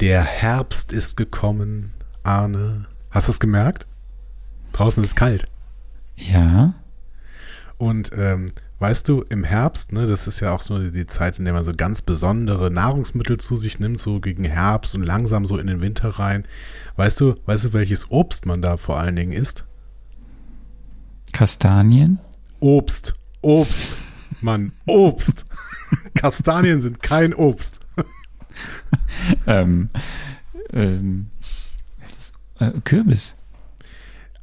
Der Herbst ist gekommen, Arne. Hast du es gemerkt? Draußen ist es kalt. Ja. Und ähm, weißt du, im Herbst, ne, das ist ja auch so die Zeit, in der man so ganz besondere Nahrungsmittel zu sich nimmt, so gegen Herbst und langsam so in den Winter rein. Weißt du, weißt du, welches Obst man da vor allen Dingen isst? Kastanien? Obst. Obst. Mann, Obst. Kastanien sind kein Obst. ähm, ähm, äh, Kürbis.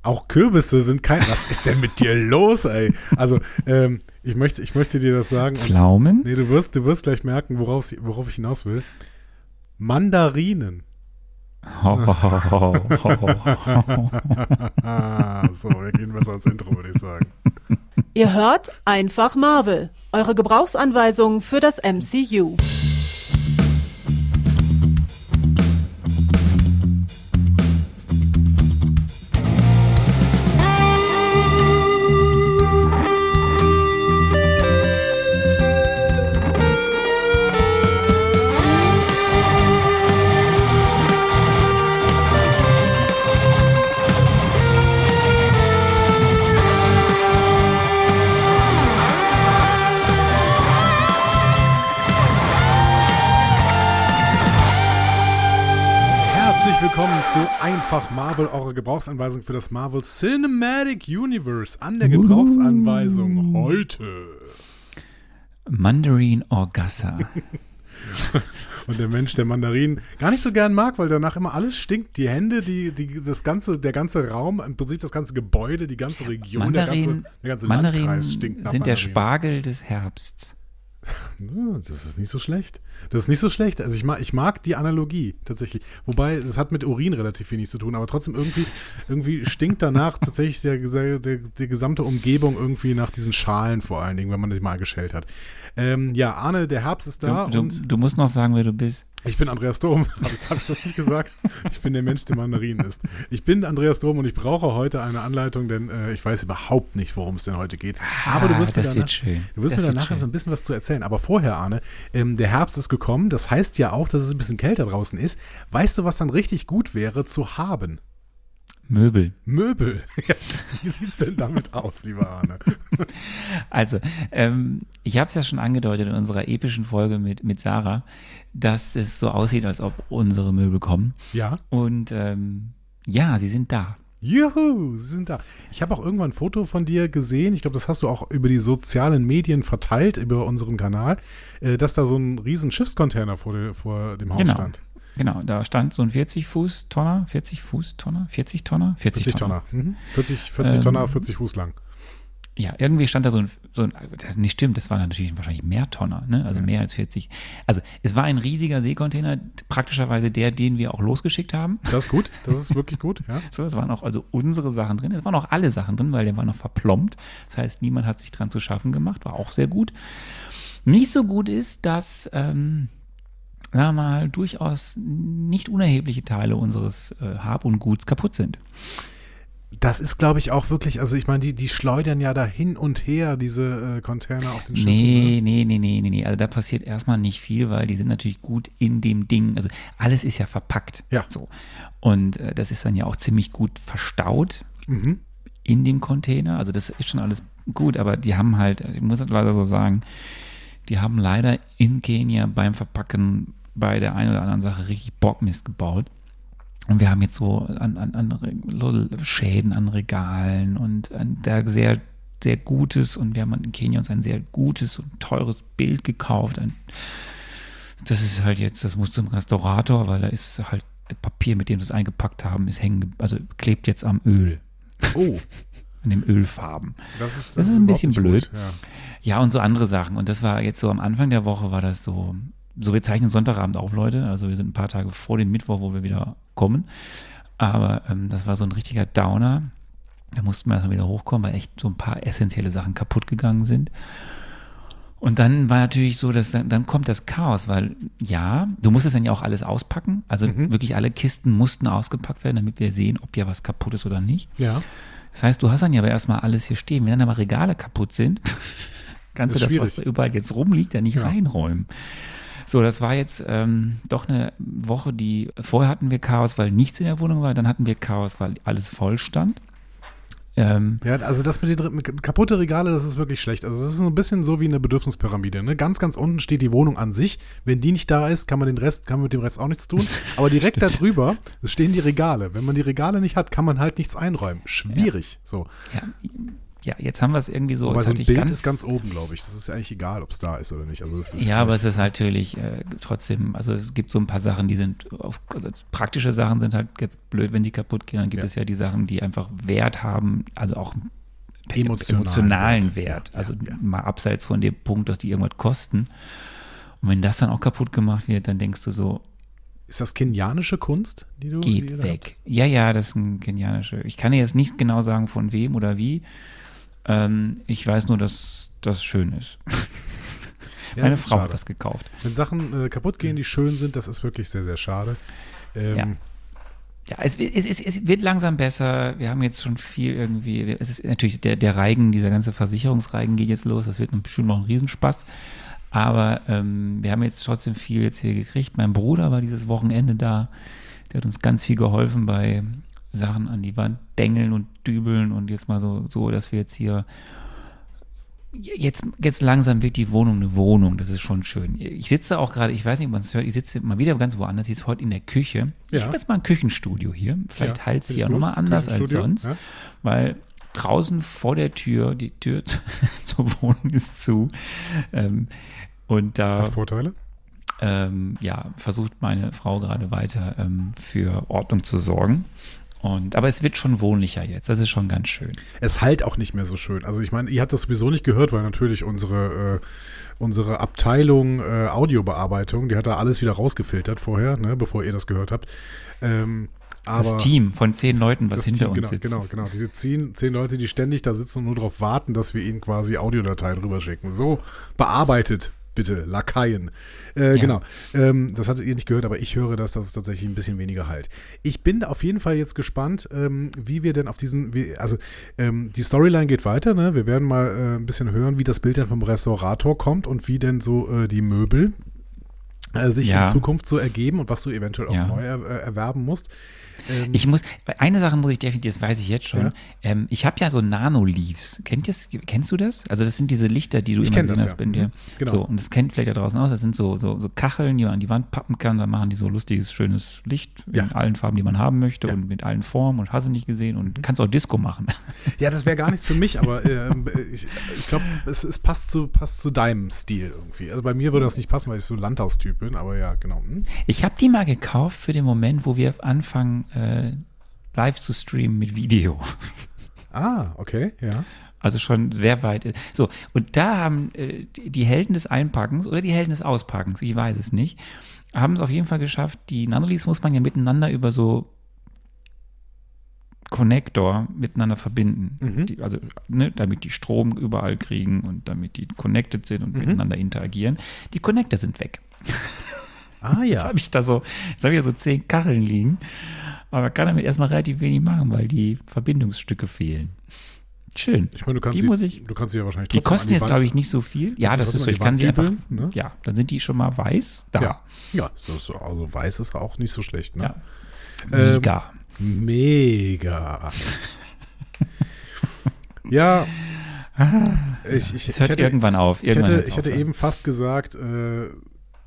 Auch Kürbisse sind kein. Was ist denn mit dir los, ey? Also, ähm, ich, möchte, ich möchte dir das sagen. Pflaumen? nee, du wirst, du wirst gleich merken, worauf, worauf ich hinaus will. Mandarinen. So, wir gehen besser ans Intro, würde ich sagen. Ihr hört einfach Marvel, eure Gebrauchsanweisung für das MCU. Gebrauchsanweisung für das Marvel Cinematic Universe. An der Gebrauchsanweisung heute. Mandarin Orgassa. Und der Mensch, der Mandarinen gar nicht so gern mag, weil danach immer alles stinkt. Die Hände, die, die, das ganze, der ganze Raum, im Prinzip das ganze Gebäude, die ganze Region, der ganze, Mandarin, der ganze Mandarinen Landkreis stinkt nach sind der Mandarinen. Spargel des Herbsts. Das ist nicht so schlecht. Das ist nicht so schlecht. Also ich mag, ich mag die Analogie tatsächlich. Wobei, das hat mit Urin relativ wenig zu tun, aber trotzdem irgendwie, irgendwie stinkt danach tatsächlich der, der, die gesamte Umgebung irgendwie nach diesen Schalen vor allen Dingen, wenn man die mal geschält hat. Ähm, ja, Arne, der Herbst ist da Du, du, du musst noch sagen, wer du bist. Ich bin Andreas Dom. Habe ich, hab ich das nicht gesagt? Ich bin der Mensch, der Mandarinen ist. Ich bin Andreas Dom und ich brauche heute eine Anleitung, denn äh, ich weiß überhaupt nicht, worum es denn heute geht. Aber du Ah, mir danach, schön. Du wirst Das mir danach schön. so ein bisschen was zu erzählen. Aber vorher, Arne, ähm, der Herbst ist gekommen. Das heißt ja auch, dass es ein bisschen kälter draußen ist. Weißt du, was dann richtig gut wäre zu haben? Möbel. Möbel. Ja, Wie sieht's denn damit aus, lieber Arne? Also, ähm, ich habe es ja schon angedeutet in unserer epischen Folge mit, mit Sarah, dass es so aussieht, als ob unsere Möbel kommen. Ja. Und ähm, ja, sie sind da. Juhu, sie sind da. Ich habe auch irgendwann ein Foto von dir gesehen. Ich glaube, das hast du auch über die sozialen Medien verteilt, über unseren Kanal, äh, dass da so ein riesen Schiffscontainer vor, der, vor dem Haus Genau. stand. Genau, da stand so ein 40-Fuß-Tonner, 40-Fuß-Tonner, 40-Tonner, 40, 40 Tonner. Tonner. Mhm. 40, 40 Ähm, Tonner, 40 Fuß lang. Ja, irgendwie stand da so ein, so ein das nicht stimmt, das waren natürlich wahrscheinlich mehr Tonner, ne? also mehr als 40. Also es war ein riesiger Seekontainer, praktischerweise der, den wir auch losgeschickt haben. Das ist gut. Das ist wirklich gut, ja. So, es waren auch also unsere Sachen drin. Es waren auch alle Sachen drin, weil der war noch verplombt. Das heißt, niemand hat sich dran zu schaffen gemacht. War auch sehr gut. Nicht so gut ist, dass, ähm, sagen wir mal, durchaus nicht unerhebliche Teile unseres äh, Hab und Guts kaputt sind. Das ist, glaube ich, auch wirklich, also ich meine, die, die schleudern ja da hin und her, diese äh, Container auf den Schiffen. Nee, Ne? nee, nee, nee, nee, nee. Also da passiert erstmal nicht viel, weil die sind natürlich gut in dem Ding. Also alles ist ja verpackt. Ja. So. Und äh, das ist dann ja auch ziemlich gut verstaut. Mhm. in dem Container. Also das ist schon alles gut, aber die haben halt, ich muss das leider so sagen, die haben leider in Kenia beim Verpacken bei der einen oder anderen Sache richtig Bockmist gebaut. Und wir haben jetzt so an, an, an Schäden an Regalen und ein der sehr, sehr gutes und wir haben in Kenia uns ein sehr gutes und teures Bild gekauft. Ein, das ist halt jetzt, das muss zum Restaurator, weil da ist halt das Papier, mit dem sie es eingepackt haben, ist hängen, ge- also klebt jetzt am Öl, Oh, an dem Ölfarben. das ist, Das ist ein bisschen blöd. Gut, ja. Ja, und so andere Sachen. Und das war jetzt so am Anfang der Woche war das so, so wir zeichnen Sonntagabend auf, Leute. Also wir sind ein paar Tage vor dem Mittwoch, wo wir wieder kommen. Aber ähm, das war so ein richtiger Downer. Da mussten wir erstmal wieder hochkommen, weil echt so ein paar essentielle Sachen kaputt gegangen sind. Und dann war natürlich so, dass dann, dann kommt das Chaos, weil ja, du musstest dann ja auch alles auspacken. Also wirklich alle Kisten mussten ausgepackt werden, damit wir sehen, ob ja was kaputt ist oder nicht. ja. Das heißt, du hast dann ja aber erstmal alles hier stehen. Wenn dann aber Regale kaputt sind, kannst Ist du das, schwierig. was da überall jetzt rumliegt, ja nicht Ja. reinräumen. So, das war jetzt ähm, doch eine Woche, die vorher hatten wir Chaos, weil nichts in der Wohnung war, dann hatten wir Chaos, weil alles voll stand. Ähm, ja, also das mit den mit kaputte Regale, das ist wirklich schlecht. Also das ist so ein bisschen so wie eine Bedürfnispyramide. Ne? Ganz, ganz unten steht die Wohnung an sich. Wenn die nicht da ist, kann man den Rest, kann man mit dem Rest auch nichts tun. Aber direkt darüber stehen die Regale. Wenn man die Regale nicht hat, kann man halt nichts einräumen. Schwierig. Ja. So. Ja, ja, jetzt haben wir es irgendwie so. Aber so ein Bild ganz, ist ganz oben, glaube ich. Das ist ja eigentlich egal, ob es da ist oder nicht. Also ja, aber es ist natürlich äh, trotzdem, also es gibt so ein paar Sachen, die sind, auf, also praktische Sachen sind halt jetzt blöd, wenn die kaputt gehen. Dann gibt ja. es ja die Sachen, die einfach Wert haben, also auch Emotional emotionalen Wert. Wert. Also ja, ja. mal abseits von dem Punkt, dass die irgendwas kosten. Und wenn das dann auch kaputt gemacht wird, dann denkst du so, ist das kenianische Kunst, die du Geht die weg. Habt? Ja, ja, das ist ein kenianische. Ich kann dir jetzt nicht genau sagen, von wem oder wie. Ähm, ich weiß nur, dass das schön ist. Ja, Meine Frau schade. hat das gekauft. Wenn Sachen äh, kaputt gehen, die schön sind, das ist wirklich sehr, sehr schade. Ähm, ja. Ja, es, es, es, es, wird langsam besser. Wir haben jetzt schon viel irgendwie. Es ist natürlich der, der Reigen, dieser ganze Versicherungsreigen geht jetzt los. Das wird bestimmt noch ein Riesenspaß. Aber ähm, wir haben jetzt trotzdem viel jetzt hier gekriegt. Mein Bruder war dieses Wochenende da. Der hat uns ganz viel geholfen bei Sachen an die Wand dengeln und dübeln und jetzt mal so, so dass wir jetzt hier jetzt, jetzt langsam wird die Wohnung eine Wohnung. Das ist schon schön. Ich sitze auch gerade, ich weiß nicht, ob man es hört, ich sitze mal wieder ganz woanders. Ich sitze heute in der Küche. Ja. Ich habe jetzt mal ein Küchenstudio hier. Vielleicht ja, heilt es hier auch nochmal anders als sonst. Ja. Weil draußen vor der Tür, die Tür zur Wohnung ist zu. Ähm, und da. Hat Vorteile? Ähm, ja, versucht meine Frau gerade weiter ähm, für Ordnung zu sorgen. Und, aber es wird schon wohnlicher jetzt. Das ist schon ganz schön. Es halt auch nicht mehr so schön. Also ich meine, ihr habt das sowieso nicht gehört, weil natürlich unsere, äh, unsere Abteilung äh, Audiobearbeitung, die hat da alles wieder rausgefiltert vorher, ne, bevor ihr das gehört habt. Ähm, das Team von zehn Leuten, was hinter Team, uns genau, sitzt. Genau, genau. Diese zehn, zehn Leute, die ständig da sitzen und nur darauf warten, dass wir ihnen quasi Audiodateien rüberschicken. So bearbeitet bitte, Lakaien. Äh, ja. Genau. Ähm, das hattet ihr nicht gehört, aber ich höre das, dass es tatsächlich ein bisschen weniger halt. Ich bin auf jeden Fall jetzt gespannt, ähm, wie wir denn auf diesen, wie, also ähm, die Storyline geht weiter, ne? Wir werden mal äh, ein bisschen hören, wie das Bild dann vom Restaurator kommt und wie denn so äh, die Möbel äh, sich ja. in Zukunft so ergeben und was du eventuell auch ja. neu äh, erwerben musst. Ähm, ich muss, eine Sache muss ich definitiv, das weiß ich jetzt schon. Ja. Ähm, ich habe ja so Nano-Leaves. Kennt kennst du das? Also das sind diese Lichter, die du ich immer gesehen hast ja. bei dir. Mhm. Genau. So, und das kennt vielleicht da draußen aus. Das sind so, so, so Kacheln, die man an die Wand pappen kann. Da machen die so lustiges, schönes Licht ja. in allen Farben, die man haben möchte und mit allen Formen und hast du nicht gesehen und mhm. kannst auch Disco machen. Ja, das wäre gar nichts für mich, aber äh, ich, ich glaube, es, es, passt, zu, passt zu deinem Stil irgendwie. Also bei mir würde das nicht passen, weil ich so Landhaustyp bin, aber ja, genau. Hm. Ich habe die mal gekauft für den Moment, wo wir anfangen, äh, live zu streamen mit Video. Ah, okay, ja. Also schon sehr weit. So, und da haben äh, die Helden des Einpackens oder die Helden des Auspackens, ich weiß es nicht, haben es auf jeden Fall geschafft. Die Nanolis muss man ja miteinander über so Connector miteinander verbinden. Mhm. Die, also, ne, damit die Strom überall kriegen und damit die connected sind und mhm. miteinander interagieren. Die Connector sind weg. Ah ja. Jetzt habe ich da so, jetzt habe ich ja so zehn Kacheln liegen. Aber man kann damit erstmal relativ wenig machen, weil die Verbindungsstücke fehlen. Schön. Ich meine, du kannst, die, sie, muss ich, du kannst sie ja wahrscheinlich Die kosten jetzt, glaube ich, nicht so viel. Ja, das ist so. Ich kann sie einfach. Ne? Ja, dann sind die schon mal weiß da. Ja, ja so, also weiß ist auch nicht so schlecht. Ne? Ja. Mega. Ähm, mega. ja. Ich, ich, es hört ich hätte, irgendwann auf. Irgendwann ich hätte, ich hätte eben fast gesagt, äh,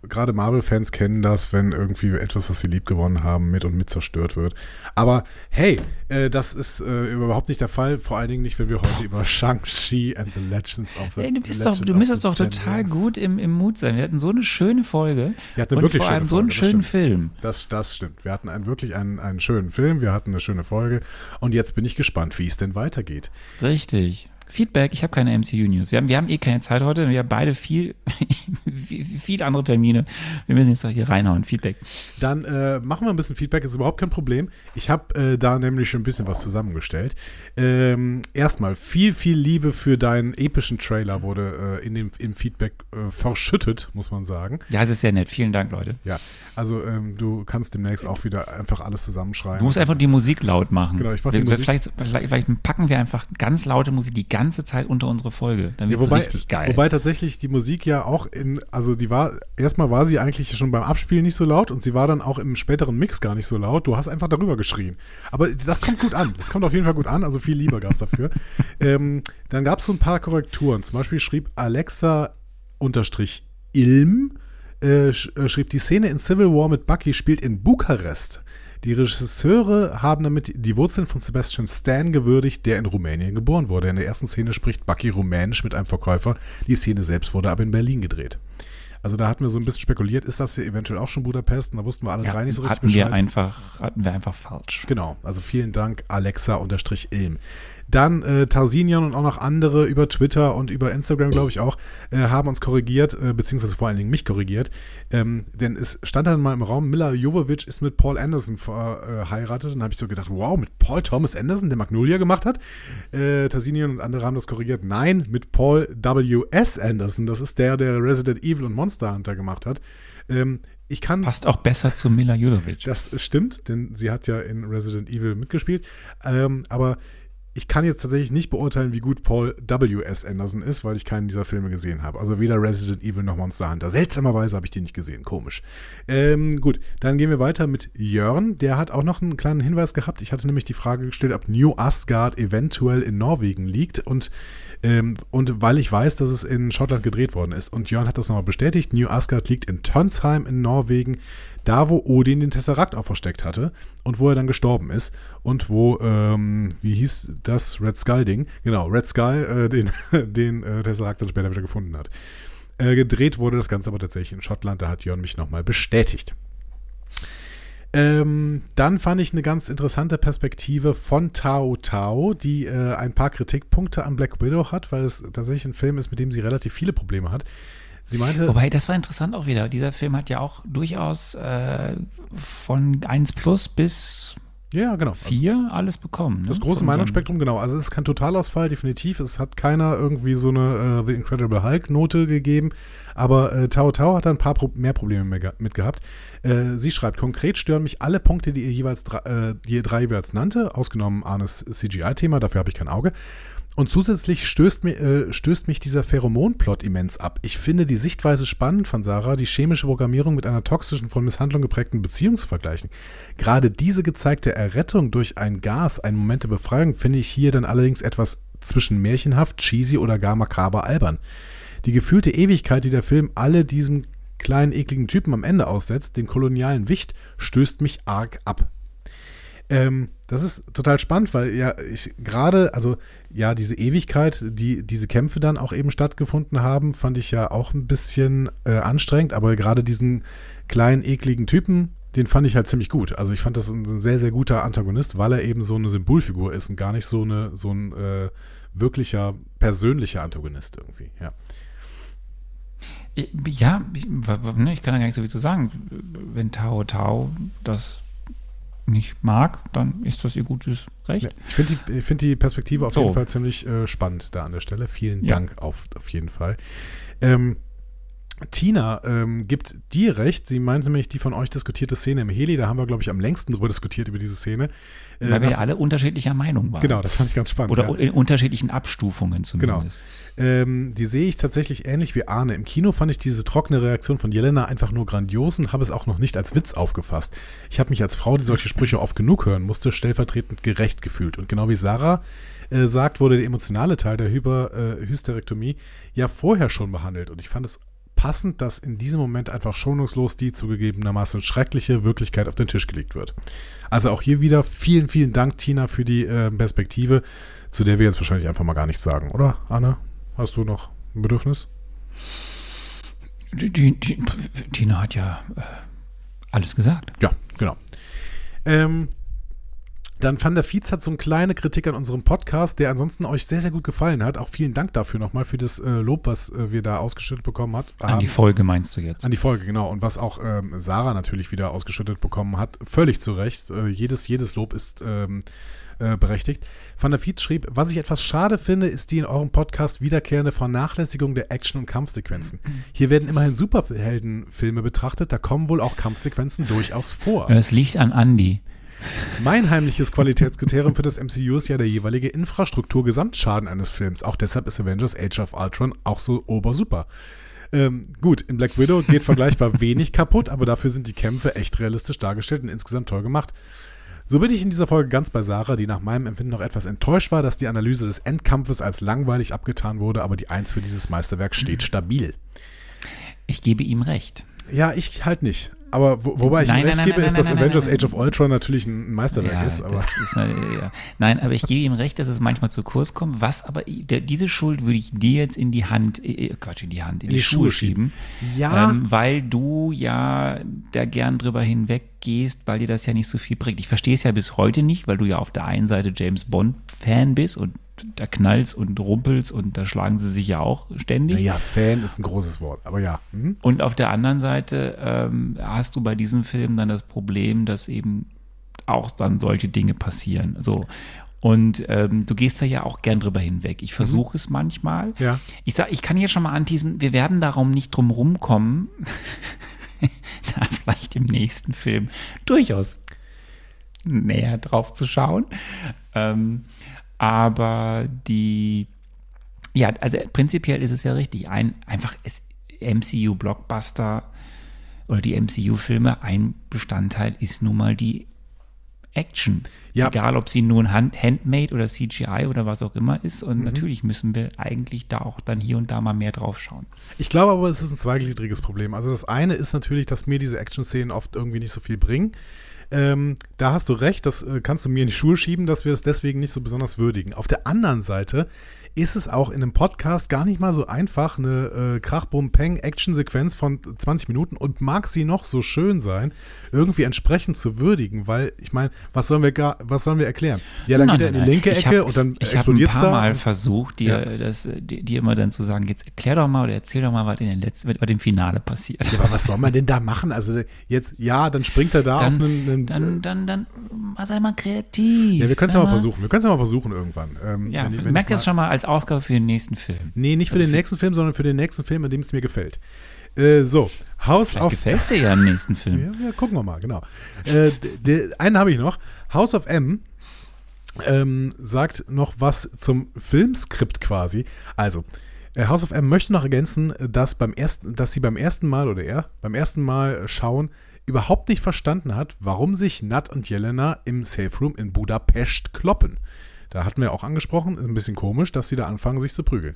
gerade Marvel-Fans kennen das, wenn irgendwie etwas, was sie lieb gewonnen haben, mit und mit zerstört wird. Aber hey, äh, das ist äh, überhaupt nicht der Fall. Vor allen Dingen nicht, wenn wir heute über Shang-Chi and the Legends of the hey, Du, bist doch, du müsstest doch total gut im, im Mut sein. Wir hatten so eine schöne Folge. Wir hatten eine wirklich vor allem schöne so einen schönen Film. Das, das stimmt. Wir hatten einen, wirklich einen, einen schönen Film. Wir hatten eine schöne Folge. Und jetzt bin ich gespannt, wie es denn weitergeht. Richtig. Feedback, ich habe keine MCU-News. Wir haben, wir haben eh keine Zeit heute. Wir haben beide viel, viel andere Termine. Wir müssen jetzt hier reinhauen. Feedback. Dann äh, machen wir ein bisschen Feedback, ist überhaupt kein Problem. Ich habe äh, da nämlich schon ein bisschen was zusammengestellt. Ähm, erstmal, viel, viel Liebe für deinen epischen Trailer wurde äh, in dem, im Feedback äh, verschüttet, muss man sagen. Ja, es ist sehr nett. Vielen Dank, Leute. Ja, also ähm, du kannst demnächst auch wieder einfach alles zusammenschreiben. Du musst einfach die Musik laut machen. Genau, ich mache die Musik. Vielleicht, vielleicht packen wir einfach ganz laute Musik, die ganze Zeit unter unsere Folge. Dann wird Ja, wobei, richtig geil. wobei tatsächlich die Musik ja auch in, also die war, erstmal war sie eigentlich schon beim Abspielen nicht so laut und sie war dann auch im späteren Mix gar nicht so laut. Du hast einfach darüber geschrien. Aber das kommt gut an. Das kommt auf jeden Fall gut an, also viel Liebe gab es dafür. ähm, dann gab es so ein paar Korrekturen. Zum Beispiel schrieb Alexa unterstrich Ilm, äh, äh, schrieb, die Szene in Civil War mit Bucky spielt in Bukarest. Die Regisseure haben damit die Wurzeln von Sebastian Stan gewürdigt, der in Rumänien geboren wurde. In der ersten Szene spricht Bucky rumänisch mit einem Verkäufer. Die Szene selbst wurde aber in Berlin gedreht. Also da hatten wir so ein bisschen spekuliert, ist das hier eventuell auch schon Budapest? Und da wussten wir alle ja, drei nicht so richtig hatten wir einfach, hatten wir einfach falsch. Genau, also vielen Dank, Alexa-Ilm. Dann äh, Tarsinian und auch noch andere über Twitter und über Instagram, glaube ich auch, äh, haben uns korrigiert, äh, beziehungsweise vor allen Dingen mich korrigiert. Ähm, denn es stand dann mal im Raum, Mila Jovovich ist mit Paul Anderson verheiratet. Und dann habe ich so gedacht, wow, mit Paul Thomas Anderson, der Magnolia gemacht hat. Äh, Tarsinian und andere haben das korrigiert. Nein, mit Paul W.S. Anderson. Das ist der, der Resident Evil und Monster Hunter gemacht hat. Ähm, ich kann. Passt auch besser zu Mila Jovovich. Das stimmt, denn sie hat ja in Resident Evil mitgespielt. Ähm, aber ich kann jetzt tatsächlich nicht beurteilen, wie gut Paul W.S. Anderson ist, weil ich keinen dieser Filme gesehen habe. Also weder Resident Evil noch Monster Hunter. Seltsamerweise habe ich die nicht gesehen. Komisch. Ähm, gut, dann gehen wir weiter mit Jörn. Der hat auch noch einen kleinen Hinweis gehabt. Ich hatte nämlich die Frage gestellt, ob New Asgard eventuell in Norwegen liegt. Und ähm, und weil ich weiß, dass es in Schottland gedreht worden ist. Und Jörn hat das nochmal bestätigt. New Asgard liegt in Tönsheim in Norwegen, da wo Odin den Tesseract auch versteckt hatte und wo er dann gestorben ist. Und wo, ähm, wie hieß das? Red Skull-Ding. Genau, Red Skull äh, den, den äh, Tesseract dann später wieder gefunden hat. Äh, gedreht wurde das Ganze aber tatsächlich in Schottland. Da hat Jörn mich nochmal bestätigt. Ähm, dann fand ich eine ganz interessante Perspektive von Tao Tao, die äh, ein paar Kritikpunkte an Black Widow hat, weil es tatsächlich ein Film ist, mit dem sie relativ viele Probleme hat. Sie meinte. Wobei, das war interessant auch wieder. Dieser Film hat ja auch durchaus äh, von 1 plus bis ja, genau. 4 alles bekommen. Ne? Das große Meinungsspektrum, genau. Also es ist kein Totalausfall, definitiv. Es hat keiner irgendwie so eine uh, The Incredible Hulk-Note gegeben. Aber äh, Tao Tao hat da ein paar Pro mehr Probleme mehr mit gehabt. Äh, sie schreibt, konkret stören mich alle Punkte, die ihr jeweils äh, die ihr drei jeweils nannte, ausgenommen Arnes CGI-Thema, dafür habe ich kein Auge. Und zusätzlich stößt, mir, äh, stößt mich dieser Pheromon-Plot immens ab. Ich finde die Sichtweise spannend von Sarah, die chemische Programmierung mit einer toxischen, von Misshandlung geprägten Beziehung zu vergleichen. Gerade diese gezeigte Errettung durch ein Gas, einen Moment der Befreiung, finde ich hier dann allerdings etwas zwischen märchenhaft, cheesy oder gar makaber albern. Die gefühlte Ewigkeit, die der Film alle diesem kleinen ekligen Typen am Ende aussetzt, den kolonialen Wicht, stößt mich arg ab. Ähm, das ist total spannend, weil ja, ich gerade, also ja, diese Ewigkeit, die diese Kämpfe dann auch eben stattgefunden haben, fand ich ja auch ein bisschen äh, anstrengend, aber gerade diesen kleinen, ekligen Typen, den fand ich halt ziemlich gut. Also ich fand das ein sehr, sehr guter Antagonist, weil er eben so eine Symbolfigur ist und gar nicht so, eine, so ein äh, wirklicher, persönlicher Antagonist irgendwie, ja. Ja, ne, ich kann da gar nicht so viel zu sagen. Wenn Tao Tao das nicht mag, dann ist das ihr gutes Recht. Ich finde die, find die Perspektive auf so. jeden Fall ziemlich äh, spannend da an der Stelle. Vielen ja. Dank auf, auf jeden Fall. Ähm, Tina ähm, gibt dir recht. Sie meinte nämlich die von euch diskutierte Szene im Heli. Da haben wir, glaube ich, am längsten drüber diskutiert, über diese Szene. Äh, Weil wir ja alle unterschiedlicher Meinung waren. Genau, das fand ich ganz spannend. Oder ja. in unterschiedlichen Abstufungen zumindest. Genau. Ähm, die sehe ich tatsächlich ähnlich wie Arne. Im Kino fand ich diese trockene Reaktion von Jelena einfach nur grandios und habe es auch noch nicht als Witz aufgefasst. Ich habe mich als Frau, die solche Sprüche oft genug hören musste, stellvertretend gerecht gefühlt. Und genau wie Sarah äh, sagt, wurde der emotionale Teil der Hyper, äh, Hysterektomie ja vorher schon behandelt. Und ich fand es passend, dass in diesem Moment einfach schonungslos die zugegebenermaßen schreckliche Wirklichkeit auf den Tisch gelegt wird. Also auch hier wieder vielen, vielen Dank, Tina, für die äh, Perspektive, zu der wir jetzt wahrscheinlich einfach mal gar nichts sagen, oder, Anne? Hast du noch ein Bedürfnis? Tina hat ja äh, alles gesagt. Ja, genau. Ähm, dann Van der Fietz hat so eine kleine Kritik an unserem Podcast, der ansonsten euch sehr, sehr gut gefallen hat. Auch vielen Dank dafür nochmal für das äh, Lob, was äh, wir da ausgeschüttet bekommen hat. An die Folge meinst du jetzt? An die Folge, genau. Und was auch ähm, Sarah natürlich wieder ausgeschüttet bekommen hat. Völlig zu Recht. Äh, jedes, jedes Lob ist ähm, äh, berechtigt. Van der Fietz schrieb, was ich etwas schade finde, ist die in eurem Podcast wiederkehrende Vernachlässigung der Action- und Kampfsequenzen. Hier werden immerhin Superheldenfilme betrachtet, da kommen wohl auch Kampfsequenzen durchaus vor. Es liegt an Andy. Mein heimliches Qualitätskriterium für das MCU ist ja der jeweilige Infrastrukturgesamtschaden eines Films. Auch deshalb ist Avengers Age of Ultron auch so obersuper. Ähm, gut, in Black Widow geht vergleichbar wenig kaputt, aber dafür sind die Kämpfe echt realistisch dargestellt und insgesamt toll gemacht. So bin ich in dieser Folge ganz bei Sarah, die nach meinem Empfinden noch etwas enttäuscht war, dass die Analyse des Endkampfes als langweilig abgetan wurde, aber die Eins für dieses Meisterwerk steht stabil. Ich gebe ihm recht. Ja, ich halt nicht. Aber wo, wobei ich Nein, ihm recht nein, gebe, nein, ist, dass Avengers Age of Ultron natürlich ein Meisterwerk Ja, ist. Aber ist eine, ja. Nein, aber ich gebe ihm recht, dass es manchmal zu kurz kommt. Was aber, der, diese Schuld würde ich dir jetzt in die Hand, äh, Quatsch, in die Hand, in, die, Schuhe schieben. Ja. Ähm, weil du ja da gern drüber hinweg gehst, weil dir das ja nicht so viel bringt. Ich verstehe es ja bis heute nicht, weil du ja auf der einen Seite James Bond-Fan bist und da knallst und rumpelst und da schlagen sie sich ja auch ständig. naja, Fan ist ein großes Wort. Aber ja. Mhm. Und auf der anderen Seite ähm, hast du bei diesem Film dann das Problem, dass eben auch dann solche Dinge passieren. So. Und ähm, du gehst da ja auch gern drüber hinweg. Ich versuche es manchmal. Ja. Ich sag, ich kann jetzt schon mal anteasen, wir werden darum nicht drum rumkommen, da vielleicht im nächsten Film durchaus näher drauf zu schauen. Ähm, aber die, ja, also prinzipiell ist es ja richtig. Ein, einfach ist MCU-Blockbuster oder die MCU-Filme, ein Bestandteil ist nun mal die Action. Ja. Egal, ob sie nun Hand, Handmade oder CGI oder was auch immer ist. Mhm. Und natürlich müssen wir eigentlich da auch dann hier und da mal mehr drauf schauen. Ich glaube aber, es ist ein zweigliedriges Problem. Also das eine ist natürlich, dass mir diese Action-Szenen oft irgendwie nicht so viel bringen. Ähm, da hast du recht, das äh, kannst du mir in die Schuhe schieben, dass wir das deswegen nicht so besonders würdigen. Auf der anderen Seite ist es auch in einem Podcast gar nicht mal so einfach, eine äh, Krach-Bum-Peng-Action-Sequenz von 20 Minuten und mag sie noch so schön sein, irgendwie entsprechend zu würdigen, weil ich meine, was sollen wir gar, was sollen wir erklären? Ja, dann Nein, geht er in die nein, linke Ecke hab- und dann Ich habe ein explodiert es paar da. Mal versucht, dir, Ja. das, dir, dir immer dann zu sagen, jetzt erklär doch mal oder erzähl doch mal, was in den letzten, was dem Finale passiert. Ja, aber was soll man denn da machen? Also jetzt, ja, dann springt er da auf dann, einen, einen dann, dann, dann, sei mal kreativ. Ja, wir können es ja mal versuchen. Wir können es ja mal versuchen irgendwann. Ähm, Ja, wenn ich- wenn merkt das schon mal als Aufgabe für den nächsten Film. Nee, nicht für Also den für- nächsten Film, sondern für den nächsten Film, in dem es mir gefällt. Äh, so, House Vielleicht of gefällt dir ja im nächsten Film. Ja, ja, gucken wir mal, genau. Äh, einen habe ich noch. House of M ähm, sagt noch was zum Filmskript quasi. Also, äh, House of M möchte noch ergänzen, dass, beim ersten, dass sie beim ersten Mal oder er beim ersten Mal schauen überhaupt nicht verstanden hat, warum sich Nat und Jelena im Safe Room in Budapest kloppen. Da hatten wir auch angesprochen, ist ein bisschen komisch, dass sie da anfangen, sich zu prügeln.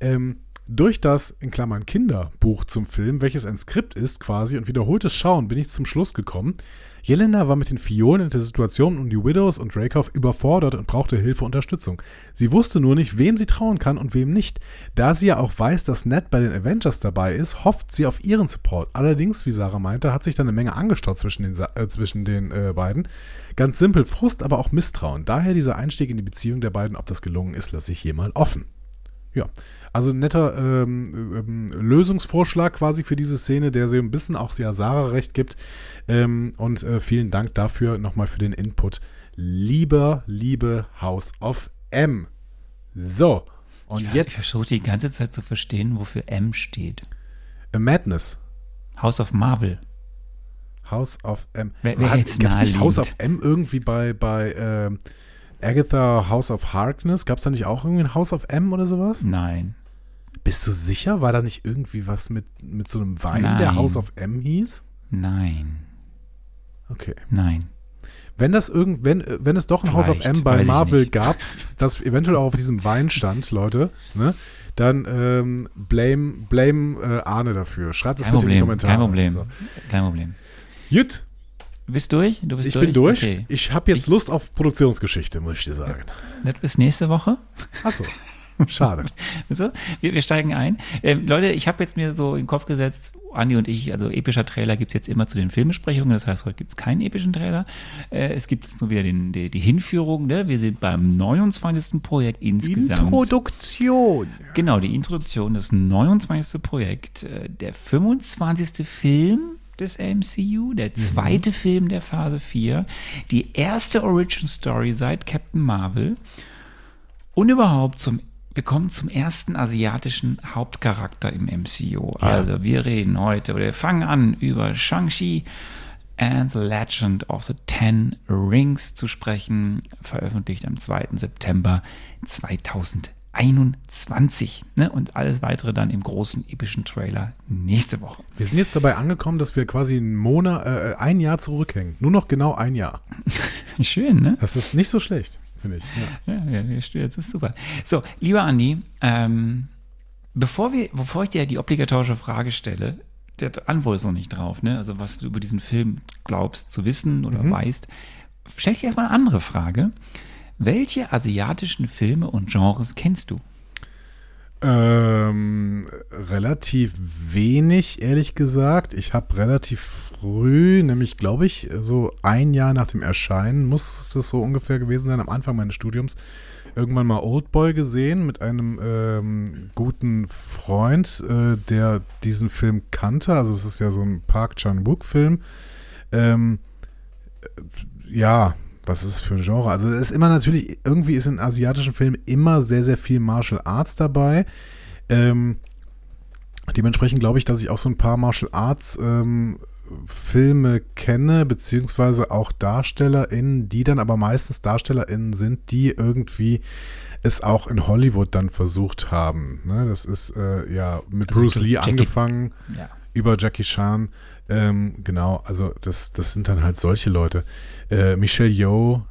Ähm, durch das, in Klammern Kinderbuch zum Film, welches ein Skript ist quasi und wiederholtes Schauen, bin ich zum Schluss gekommen. Jelena war mit den Fiolen in der Situation um die Widows und Dracoff überfordert und brauchte Hilfe und Unterstützung. Sie wusste nur nicht, wem sie trauen kann und wem nicht. Da sie ja auch weiß, dass Ned bei den Avengers dabei ist, hofft sie auf ihren Support. Allerdings, wie Sarah meinte, hat sich dann eine Menge angestaut zwischen den, äh, zwischen den äh, beiden. Ganz simpel Frust, aber auch Misstrauen. Daher dieser Einstieg in die Beziehung der beiden. Ob das gelungen ist, lasse ich hier mal offen. Ja, also ein netter ähm, ähm, Lösungsvorschlag quasi für diese Szene, der sie ein bisschen auch ja Sarah recht gibt. Ähm, und äh, vielen Dank dafür nochmal für den Input. Lieber, liebe House of M. So, und Ich jetzt versuche die ganze Zeit zu verstehen, wofür M steht. A Madness. House of Marvel. House of M. Wer- wer Hat- jetzt nicht? House of M irgendwie bei, bei ähm, Agatha House of Harkness? Gab es da nicht auch irgendwie ein House of M oder sowas? Nein. Bist du sicher? War da nicht irgendwie was mit, mit so einem Wein, Nein. der House of M hieß? Nein. Okay. Nein. Wenn das irgend, wenn, wenn es doch ein House of M bei Marvel gab, das eventuell auch auf diesem Wein stand, Leute, ne, dann ähm, blame, blame äh, Arne dafür. Schreibt es bitte in die Problem. Kommentare. Kein Problem. So. Kein Problem. Jut, Du bist durch? Du bist ich durch? bin durch. Okay. Ich habe jetzt Ich- Lust auf Produktionsgeschichte, muss ich dir sagen. Das bis nächste Woche. Achso, schade. So, wir, wir steigen ein. Ähm, Leute, ich habe jetzt mir so in den Kopf gesetzt, Andi und ich, also epischer Trailer gibt es jetzt immer zu den Filmbesprechungen. Das heißt, heute gibt es keinen epischen Trailer. Äh, es gibt jetzt nur wieder den, die, die Hinführung. Ne? Wir sind beim 29. Projekt insgesamt. Introduktion. Genau, die Introduktion, das 29. Projekt, äh, der 25. Film des MCU, der zweite Film der Phase 4, die erste Origin Story seit Captain Marvel und überhaupt zum wir kommen zum ersten asiatischen Hauptcharakter im MCU. Also wir reden heute oder wir fangen an über Shang-Chi, and the Legend of the Ten Rings zu sprechen, veröffentlicht am 2. September 2021. Ne? Und alles weitere dann im großen epischen Trailer nächste Woche. Wir sind jetzt dabei angekommen, dass wir quasi einen Monat, äh, ein Jahr zurückhängen. Nur noch genau ein Jahr. Schön, ne? Das ist nicht so schlecht, finde ich. Ja, ja, das ist super. So, lieber Andi, ähm, bevor, wir, bevor ich dir die obligatorische Frage stelle, der Antwort ist noch nicht drauf, ne? Also was du über diesen Film glaubst zu wissen oder mhm. weißt, stell ich erstmal eine andere Frage. Welche asiatischen Filme und Genres kennst du? Ähm, relativ wenig, ehrlich gesagt. Ich habe relativ früh, nämlich glaube ich, so ein Jahr nach dem Erscheinen, muss es so ungefähr gewesen sein, am Anfang meines Studiums, irgendwann mal Oldboy gesehen mit einem ähm, guten Freund, äh, der diesen Film kannte. Also es ist ja so ein Park Chan-wook-Film. Ähm, ja, was ist das für ein Genre? Also es ist immer natürlich, irgendwie ist in asiatischen Filmen immer sehr, sehr viel Martial Arts dabei. Ähm, dementsprechend glaube ich, dass ich auch so ein paar Martial Arts ähm, Filme kenne, beziehungsweise auch DarstellerInnen, die dann aber meistens DarstellerInnen sind, die irgendwie es auch in Hollywood dann versucht haben. Ne? Das ist äh, ja mit also Bruce Lee Jackie, angefangen, ja. Über Jackie Chan. Ähm, genau, also das, das sind dann halt solche Leute. Äh, Michelle Yeoh,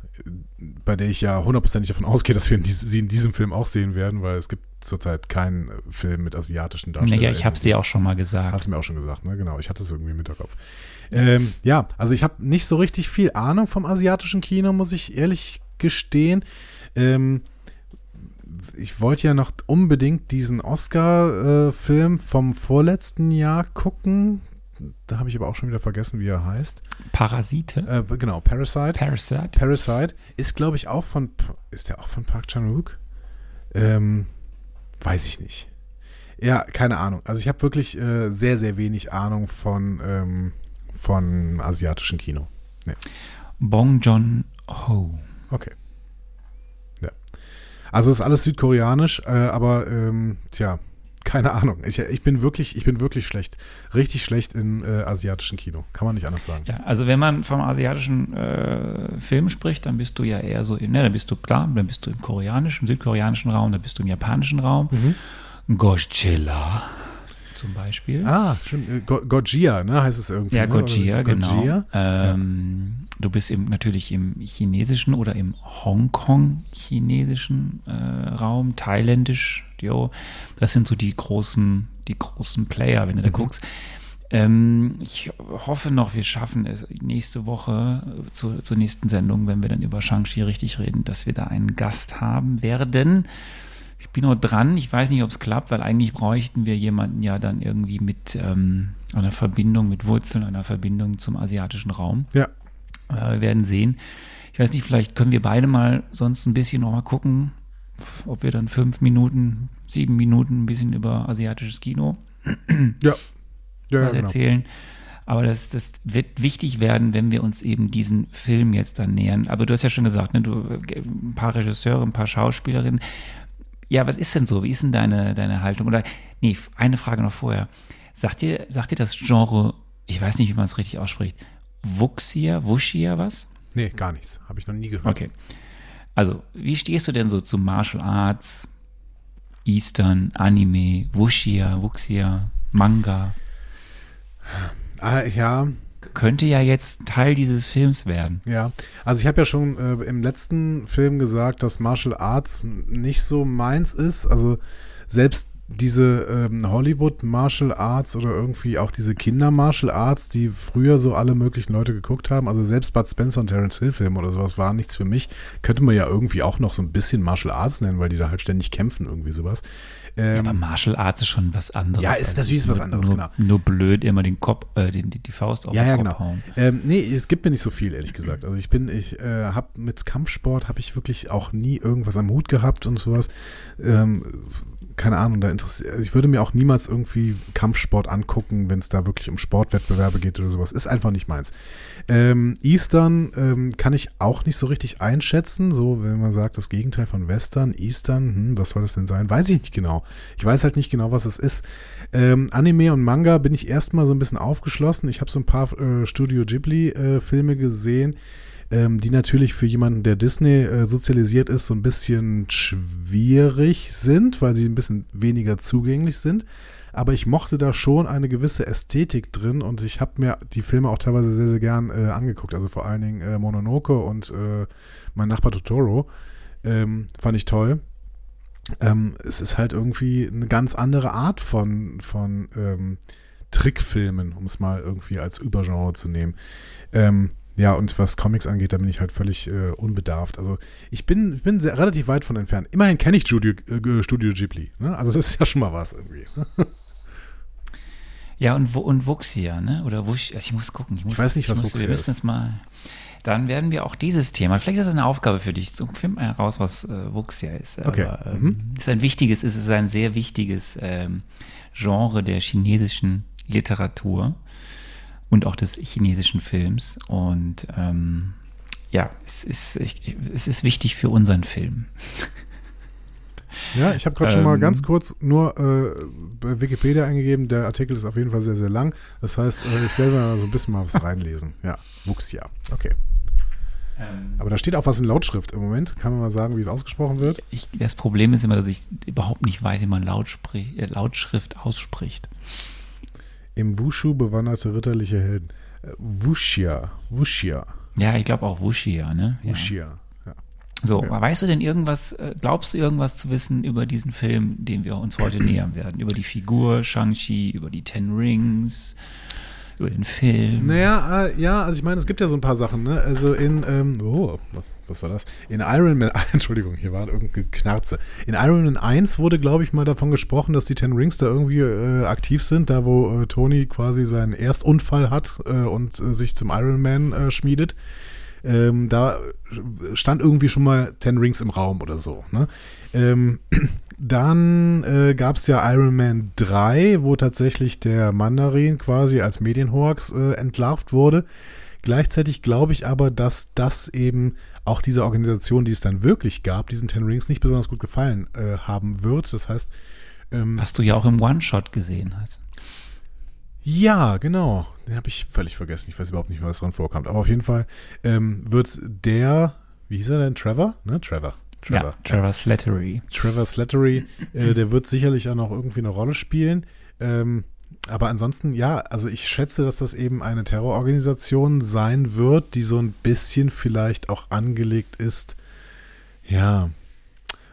bei der ich ja hundertprozentig davon ausgehe, dass wir in diese, sie in diesem Film auch sehen werden, weil es gibt zurzeit keinen Film mit asiatischen Darstellern. Naja, ich habe es dir auch schon mal gesagt. Hast du mir auch schon gesagt, ne? Genau, ich hatte es irgendwie im Hinterkopf. Ähm, ja, also ich habe nicht so richtig viel Ahnung vom asiatischen Kino, muss ich ehrlich gestehen. Ähm, ich wollte ja noch unbedingt diesen Oscar-Film äh, vom vorletzten Jahr gucken. Da habe ich aber auch schon wieder vergessen, wie er heißt. Parasite? Äh, genau, Parasite. Parasite. Parasite ist, glaube ich, auch von. Ist der auch von Park Chan-wook? Ähm, weiß ich nicht. Ja, keine Ahnung. Also ich habe wirklich äh, sehr, sehr wenig Ahnung von, ähm, von asiatischem Kino. Nee. Bong John Ho. Okay. Also ist alles südkoreanisch, äh, aber ähm, tja, keine Ahnung. Ich, ich, bin wirklich, ich bin wirklich schlecht. Richtig schlecht im äh, asiatischen Kino. Kann man nicht anders sagen. Ja, also wenn man vom asiatischen äh, Film spricht, dann bist du ja eher so, ne, dann bist du klar, dann bist du im koreanischen, südkoreanischen Raum, dann bist du im japanischen Raum. Mhm. Godzilla zum Beispiel. Ah, stimmt. Äh, Go Gojira, ne, heißt es irgendwie. Ja, ne? Gojira, genau. Gojira? Ähm, ja. Du bist im, natürlich im chinesischen oder im Hongkong-chinesischen äh, Raum, thailändisch, jo. Das sind so die großen, die großen Player, wenn du da mhm. guckst. Ähm, ich hoffe noch, wir schaffen es nächste Woche äh, zu, zur nächsten Sendung, wenn wir dann über Shang-Chi richtig reden, dass wir da einen Gast haben werden. Ich bin nur dran. Ich weiß nicht, ob es klappt, weil eigentlich bräuchten wir jemanden ja dann irgendwie mit ähm, einer Verbindung, mit Wurzeln, einer Verbindung zum asiatischen Raum. Ja. Äh, wir werden sehen. Ich weiß nicht, vielleicht können wir beide mal sonst ein bisschen nochmal gucken, ob wir dann fünf Minuten, sieben Minuten ein bisschen über asiatisches Kino ja. Ja, ja, genau. erzählen. Aber das, das wird wichtig werden, wenn wir uns eben diesen Film jetzt dann nähern. Aber du hast ja schon gesagt, ne, du, ein paar Regisseure, ein paar Schauspielerinnen. Ja, was ist denn so? Wie ist denn deine, deine Haltung? Oder, nee, eine Frage noch vorher. Sagt dir, sagt dir das Genre, ich weiß nicht, wie man es richtig ausspricht, Wuxia, Wuxia was? Nee, gar nichts. Habe ich noch nie gehört. Okay. Also, wie stehst du denn so zu Martial Arts, Eastern, Anime, Wuxia, Wuxia, Manga? Ah, ja, könnte ja jetzt Teil dieses Films werden. Ja, also ich habe ja schon äh, im letzten Film gesagt, dass Martial Arts nicht so meins ist. Also selbst diese ähm, Hollywood Martial Arts oder irgendwie auch diese Kinder Martial Arts, die früher so alle möglichen Leute geguckt haben, also selbst Bud Spencer und Terence Hill Filme oder sowas war nichts für mich. Könnte man ja irgendwie auch noch so ein bisschen Martial Arts nennen, weil die da halt ständig kämpfen, irgendwie sowas. Ähm, ja, aber Martial Arts ist schon was anderes. Ja, ist natürlich was anderes, nur, genau. Nur blöd immer den Kopf, äh, den, die, die Faust auf ja, den ja, Kopf genau. hauen. Ähm, nee, es gibt mir nicht so viel, ehrlich gesagt. Also ich bin, ich äh, habe mit Kampfsport habe ich wirklich auch nie irgendwas am Hut gehabt und sowas. Ähm, keine Ahnung, da interessiert, also ich würde mir auch niemals irgendwie Kampfsport angucken, wenn es da wirklich um Sportwettbewerbe geht oder sowas. Ist einfach nicht meins. Ähm, Eastern ähm, kann ich auch nicht so richtig einschätzen. So, wenn man sagt, das Gegenteil von Western, Eastern, hm, was soll das denn sein? Weiß ich nicht genau. Ich weiß halt nicht genau, was es ist. Ähm, Anime und Manga bin ich erstmal so ein bisschen aufgeschlossen. Ich habe so ein paar äh, Studio Ghibli-Filme äh, gesehen ähm, die natürlich für jemanden, der Disney äh, sozialisiert ist, so ein bisschen schwierig sind, weil sie ein bisschen weniger zugänglich sind. Aber ich mochte da schon eine gewisse Ästhetik drin und ich habe mir die Filme auch teilweise sehr, sehr gern äh, angeguckt. Also vor allen Dingen äh, Mononoke und äh, mein Nachbar Totoro ähm, fand ich toll. Ähm, es ist halt irgendwie eine ganz andere Art von, von ähm, Trickfilmen, um es mal irgendwie als Übergenre zu nehmen. Ähm, ja, und was Comics angeht, da bin ich halt völlig äh, unbedarft. Also ich bin, bin sehr, relativ weit von entfernt. Immerhin kenne ich Studio, äh, Studio Ghibli. Ne? Also das ist ja schon mal was irgendwie. ja, und, und Wuxia, ne? Oder Wusch, also ich muss gucken. Ich, muss, ich weiß nicht, was Wuxia wir müssen ist. Es mal, dann werden wir auch dieses Thema, vielleicht ist das eine Aufgabe für dich, find mal heraus, was äh, Wuxia ist. Okay. Aber, ähm, Mhm. ist ein wichtiges, es ist ein sehr wichtiges ähm, Genre der chinesischen Literatur und auch des chinesischen Films. Und ähm, ja, es ist, ich, es ist wichtig für unseren Film. Ja, ich habe gerade schon mal Ähm. ganz kurz nur äh, bei Wikipedia eingegeben. Der Artikel ist auf jeden Fall sehr, sehr lang. Das heißt, äh, ich werde mal so ein bisschen mal was reinlesen. Ja, Wuxia. Okay. Aber da steht auch was in Lautschrift im Moment. Kann man mal sagen, wie es ausgesprochen wird? Ich, das Problem ist immer, dass ich überhaupt nicht weiß, wie man Lautsprich, äh, Lautschrift ausspricht. Im Wushu bewanderte ritterliche Helden. Äh, Wuxia. Wuxia. Ja, ich glaube auch Wuxia, ne? Ja. Wuxia. Ja. So, Ja. weißt du denn irgendwas, äh, glaubst du irgendwas zu wissen über diesen Film, den wir uns heute nähern werden? Über die Figur Shang-Chi, über die Ten Rings, über den Film? Naja, äh, ja, also ich meine, es gibt ja so ein paar Sachen, ne? Also in, ähm, oh, was, war das? In Iron Man, Entschuldigung, hier war irgendeine Knarze. In Iron Man 1 wurde, glaube ich, mal davon gesprochen, dass die Ten Rings da irgendwie äh, aktiv sind, da wo äh, Tony quasi seinen Erstunfall hat äh, und äh, sich zum Iron Man äh, schmiedet. Ähm, da stand irgendwie schon mal Ten Rings im Raum oder so. Ne? Ähm, dann äh, gab es ja Iron Man 3, wo tatsächlich der Mandarin quasi als Medienhoax äh, entlarvt wurde. Gleichzeitig glaube ich aber, dass das eben auch dieser Organisation, die es dann wirklich gab, diesen Ten Rings nicht besonders gut gefallen äh, haben wird. Das heißt, ähm, Was du ja auch im One-Shot gesehen hast. Ja, genau. Den habe ich völlig vergessen. Ich weiß überhaupt nicht, was dran vorkommt. Aber auf jeden Fall ähm, wird der, wie hieß er denn? Trevor? Ne? Trevor. Ja, Trevor Slattery. Trevor Slattery, äh, der wird sicherlich auch noch irgendwie eine Rolle spielen. Ähm, aber ansonsten, ja, also ich schätze, dass das eben eine Terrororganisation sein wird, die so ein bisschen vielleicht auch angelegt ist. Ja,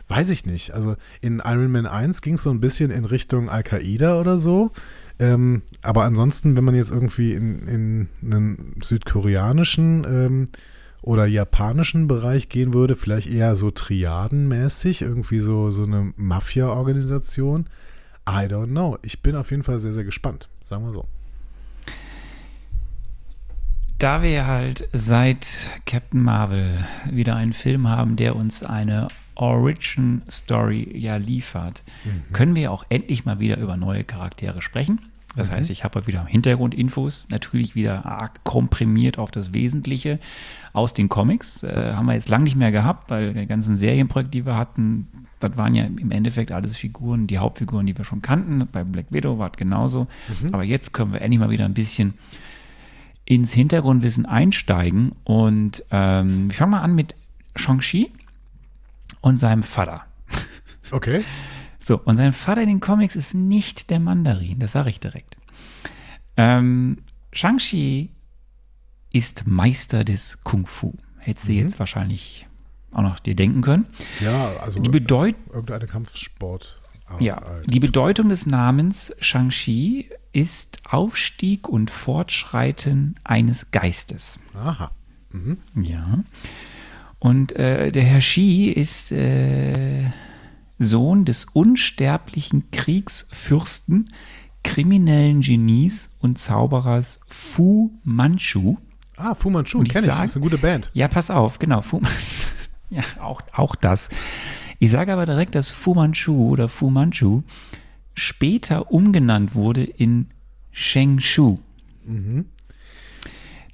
weiß ich nicht. Also in Iron Man 1 ging es so ein bisschen in Richtung Al-Qaida oder so. Ähm, aber ansonsten, wenn man jetzt irgendwie in, in einen südkoreanischen ähm, oder japanischen Bereich gehen würde, vielleicht eher so triadenmäßig, irgendwie so, so eine Mafia-Organisation. I don't know. Ich bin auf jeden Fall sehr, sehr gespannt. Sagen wir so. Da wir halt seit Captain Marvel wieder einen Film haben, der uns eine Origin Story ja liefert, können wir auch endlich mal wieder über neue Charaktere sprechen. Das heißt, ich habe wieder Hintergrundinfos, natürlich wieder arg komprimiert auf das Wesentliche aus den Comics. Äh, haben wir jetzt lang nicht mehr gehabt, weil die ganzen Serienprojekte, die wir hatten, das waren ja im Endeffekt alles Figuren, die Hauptfiguren, die wir schon kannten. Bei Black Widow war es genauso. Aber jetzt können wir endlich mal wieder ein bisschen ins Hintergrundwissen einsteigen. Und ähm, ich fange mal an mit Shang-Chi und seinem Vater. Okay. So, und sein Vater in den Comics ist nicht der Mandarin, das sage ich direkt. Ähm, Shang-Chi ist Meister des Kung Fu. Hättest du jetzt wahrscheinlich auch noch dir denken können. Ja, also Die, Bedeut irgendeine Kampfsport. ja, die Bedeutung des Namens Shang-Chi ist Aufstieg und Fortschreiten eines Geistes. Aha. Ja. Und äh, der Herr Shi ist äh, Sohn des unsterblichen Kriegsfürsten, kriminellen Genies und Zauberers Fu Manchu. Ah, Fu Manchu, ich kenne ich. sag- Das ist eine gute Band. Ja, pass auf, genau. Fu ja, auch, auch das. Ich sage aber direkt, dass Fu Manchu oder Fu Manchu später umgenannt wurde in Sheng Shu.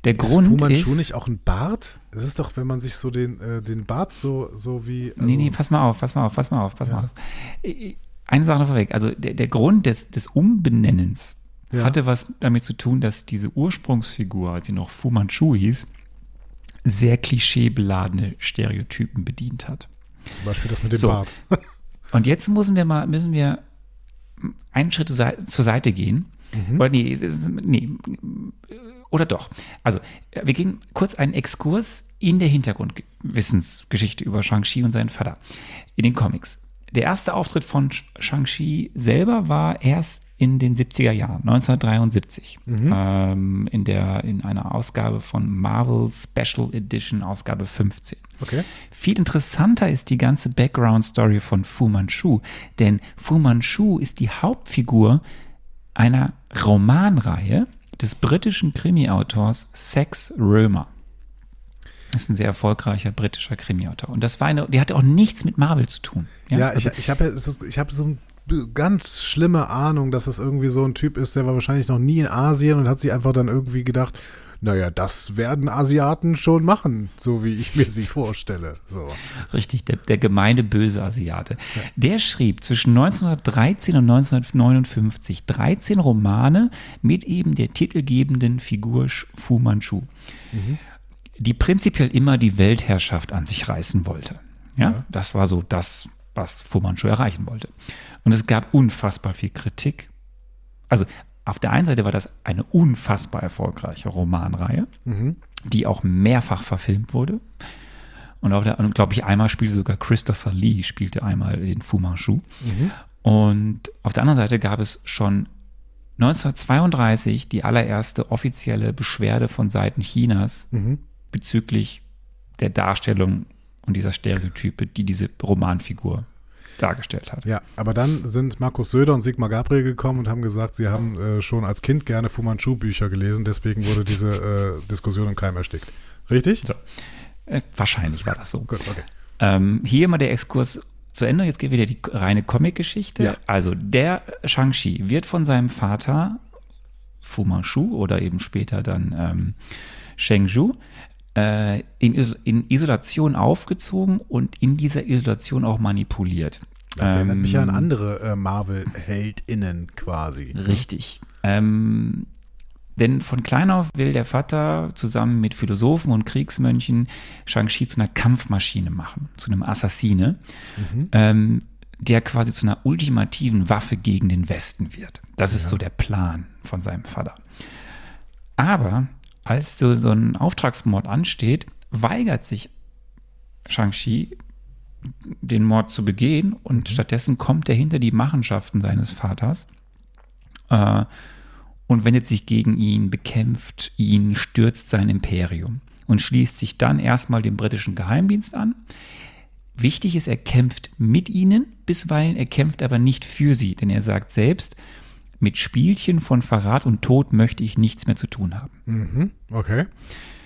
Der Ist Grund Fu Manchu ist. nicht auch ein Bart? Es ist doch, wenn man sich so den, äh, den Bart so, so wie. Also, Nee, nee, pass mal auf, pass mal auf, pass mal auf, pass mal auf. Eine Sache noch vorweg. Also der, der Grund des, des Umbenennens Ja. hatte was damit zu tun, dass diese Ursprungsfigur, als sie noch Fu Manchu hieß, sehr klischeebeladene Stereotypen bedient hat. Zum Beispiel das mit dem So. Bart. Und jetzt müssen wir mal, müssen wir einen Schritt zur Sei- zur Seite gehen. Oder nee, nee, oder doch. Also, wir gehen kurz einen Exkurs in der Hintergrundwissensgeschichte über Shang-Chi und seinen Vater in den Comics. Der erste Auftritt von Sh- Shang-Chi selber war erst in den 70er Jahren, 1973, ähm, in, der, in einer Ausgabe von Marvel Special Edition, Ausgabe 15. Okay. Viel interessanter ist die ganze Background-Story von Fu Manchu, denn Fu Manchu ist die Hauptfigur einer Romanreihe des britischen Krimi-Autors Sex Römer. Das ist ein sehr erfolgreicher britischer Krimi-Autor. Und das war eine, die hatte auch nichts mit Marvel zu tun. Ja, also, ich, ich habe ja, ich habe so eine ganz schlimme Ahnung, dass das irgendwie so ein Typ ist, der war wahrscheinlich noch nie in Asien und hat sich einfach dann irgendwie gedacht, naja, das werden Asiaten schon machen, so wie ich mir sie vorstelle. So. Richtig, der, der gemeine böse Asiate. Der schrieb zwischen 1913 und 1959 13 Romane mit eben der titelgebenden Figur Fu Manchu, die prinzipiell immer die Weltherrschaft an sich reißen wollte. Ja, Ja. das war so das, was Fu Manchu erreichen wollte. Und es gab unfassbar viel Kritik. Also auf der einen Seite war das eine unfassbar erfolgreiche Romanreihe, die auch mehrfach verfilmt wurde. Und auch, und glaube ich, einmal spielte sogar Christopher Lee, spielte einmal den Fu Manchu. Und auf der anderen Seite gab es schon 1932 die allererste offizielle Beschwerde von Seiten Chinas bezüglich der Darstellung und dieser Stereotype, die diese Romanfigur dargestellt hat. Ja, aber dann sind Markus Söder und Sigmar Gabriel gekommen und haben gesagt, sie haben äh, schon als Kind gerne Fu Manchu Bücher gelesen, deswegen wurde diese äh, Diskussion im Keim erstickt. Richtig? So. Äh, wahrscheinlich war das so. Gut, okay. Ähm, hier mal der Exkurs zu Ende. Jetzt geht wieder die reine Comic-Geschichte. Ja. Also der Shang-Chi wird von seinem Vater Fu Manchu oder eben später dann ähm, Sheng Zhu äh, in, in Isolation aufgezogen und in dieser Isolation auch manipuliert. Das erinnert mich ja an Ähm, andere äh, Marvel-HeldInnen quasi. Richtig. Ähm, denn von klein auf will der Vater zusammen mit Philosophen und Kriegsmönchen Shang-Chi zu einer Kampfmaschine machen, zu einem Assassine, ähm, der quasi zu einer ultimativen Waffe gegen den Westen wird. Das ist so der Plan von seinem Vater. Aber als so, so ein Auftragsmord ansteht, weigert sich Shang-Chi, den Mord zu begehen und stattdessen kommt er hinter die Machenschaften seines Vaters äh, und wendet sich gegen ihn, bekämpft ihn, stürzt sein Imperium und schließt sich dann erstmal dem britischen Geheimdienst an. Wichtig ist, er kämpft mit ihnen, bisweilen er kämpft aber nicht für sie, denn er sagt selbst, mit Spielchen von Verrat und Tod möchte ich nichts mehr zu tun haben. Mhm, okay.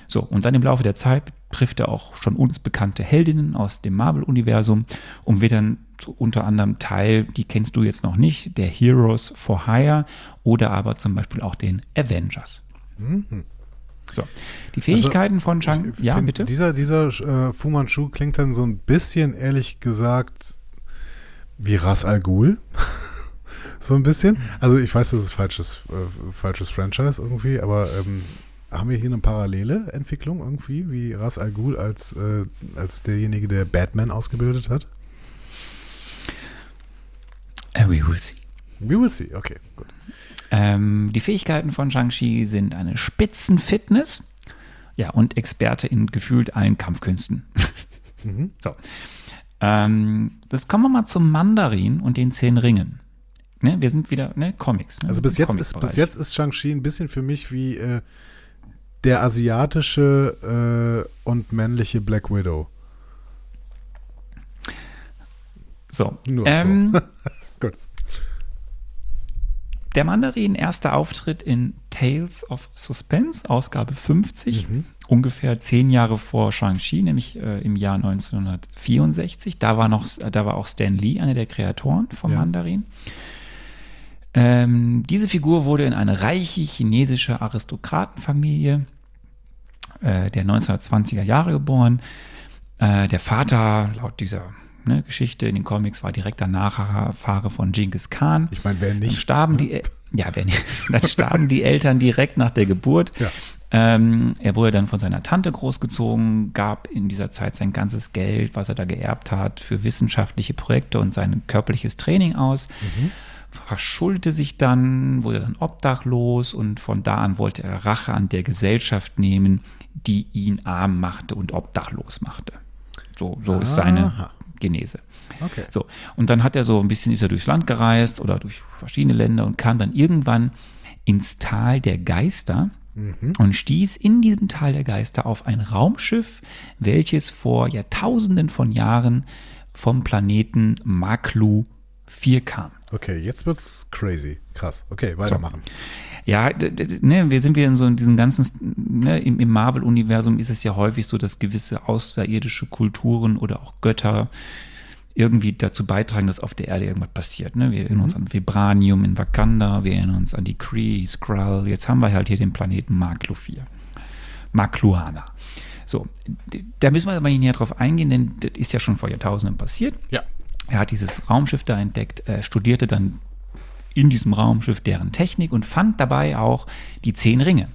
So, und dann im Laufe der Zeit trifft er auch schon uns bekannte Heldinnen aus dem Marvel-Universum und wird dann unter anderem Teil, die kennst du jetzt noch nicht, der Heroes for Hire oder aber zum Beispiel auch den Avengers. So, die Fähigkeiten von Shang, Ich ja bitte. Dieser, dieser äh, Fu Manchu klingt dann so ein bisschen, ehrlich gesagt, wie Ras Al Ghul. so ein bisschen. Also ich weiß, das ist falsches, äh, falsches Franchise irgendwie, aber ähm, haben wir hier eine parallele Entwicklung irgendwie, wie Ras Al Ghul als, äh, als derjenige, der Batman ausgebildet hat? Uh, we will see. We will see. Okay, gut. Ähm, die Fähigkeiten von Shang-Chi sind eine Spitzenfitness, ja, und Experte in gefühlt allen Kampfkünsten. So. Ähm, das kommen wir mal zum Mandarin und den zehn Ringen. Ne, wir sind wieder, ne, Comics. Ne, Also bis jetzt, ist, bis jetzt ist Shang-Chi ein bisschen für mich wie äh, der asiatische äh, und männliche Black Widow. So. Nur ähm, so. Gut. Der Mandarin, erster Auftritt in Tales of Suspense, Ausgabe 50, Mhm. ungefähr zehn Jahre vor Shang-Chi, nämlich äh, im Jahr 1964. Da war, noch, da war auch Stan Lee, einer der Kreatoren vom Ja. Mandarin. Ähm, diese Figur wurde in eine reiche chinesische Aristokratenfamilie äh, der 1920er Jahre geboren. Äh, der Vater, laut dieser ne, Geschichte in den Comics, war direkter Nachfahre von Genghis Khan. Ich meine, wer Dann nicht? starben die, ja, wer nicht, dann starben die Eltern direkt nach der Geburt. Ja. Ähm, er wurde dann von seiner Tante großgezogen, gab in dieser Zeit sein ganzes Geld, was er da geerbt hat, für wissenschaftliche Projekte und sein körperliches Training aus. Verschuldete sich dann, wurde dann obdachlos und von da an wollte er Rache an der Gesellschaft nehmen, die ihn arm machte und obdachlos machte. So, so ist seine. Genese. Okay. So, und dann hat er so ein bisschen ist er durchs Land gereist oder durch verschiedene Länder und kam dann irgendwann ins Tal der Geister und stieß in diesem Tal der Geister auf ein Raumschiff, welches vor Jahrtausenden von Jahren vom Planeten Maklu 4 kam. Okay, jetzt wird's crazy. Krass. Okay, weitermachen. Ja, d- d- ne, wir sind wieder in so in diesem ganzen, ne, im, im Marvel-Universum ist es ja häufig so, dass gewisse außerirdische Kulturen oder auch Götter irgendwie dazu beitragen, dass auf der Erde irgendwas passiert. Ne? Wir erinnern uns an Vibranium in Wakanda, wir erinnern uns an die Kree, Skrull. Jetzt haben wir halt hier den Planeten Maklu 4. Makluana. So, da müssen wir aber nicht näher drauf eingehen, denn das ist ja schon vor Jahrtausenden passiert. Ja. Er hat dieses Raumschiff da entdeckt, äh, studierte dann in diesem Raumschiff deren Technik und fand dabei auch die zehn Ringe.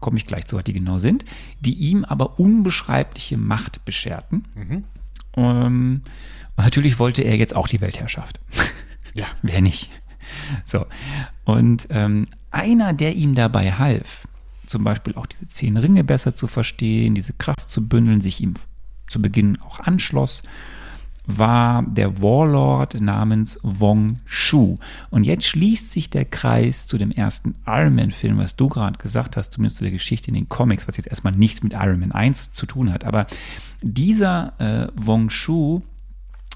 Komme ich gleich zu, was die genau sind, die ihm aber unbeschreibliche Macht bescherten. Ähm, und natürlich wollte er jetzt auch die Weltherrschaft. Ja. Wer nicht? So. Und ähm, einer, der ihm dabei half, zum Beispiel auch diese zehn Ringe besser zu verstehen, diese Kraft zu bündeln, sich ihm zu Beginn auch anschloss, war der Warlord namens Wong Shu. Und jetzt schließt sich der Kreis zu dem ersten Iron Man-Film, was du gerade gesagt hast, zumindest zu der Geschichte in den Comics, was jetzt erstmal nichts mit Iron Man 1 zu tun hat. Aber dieser äh, Wong Shu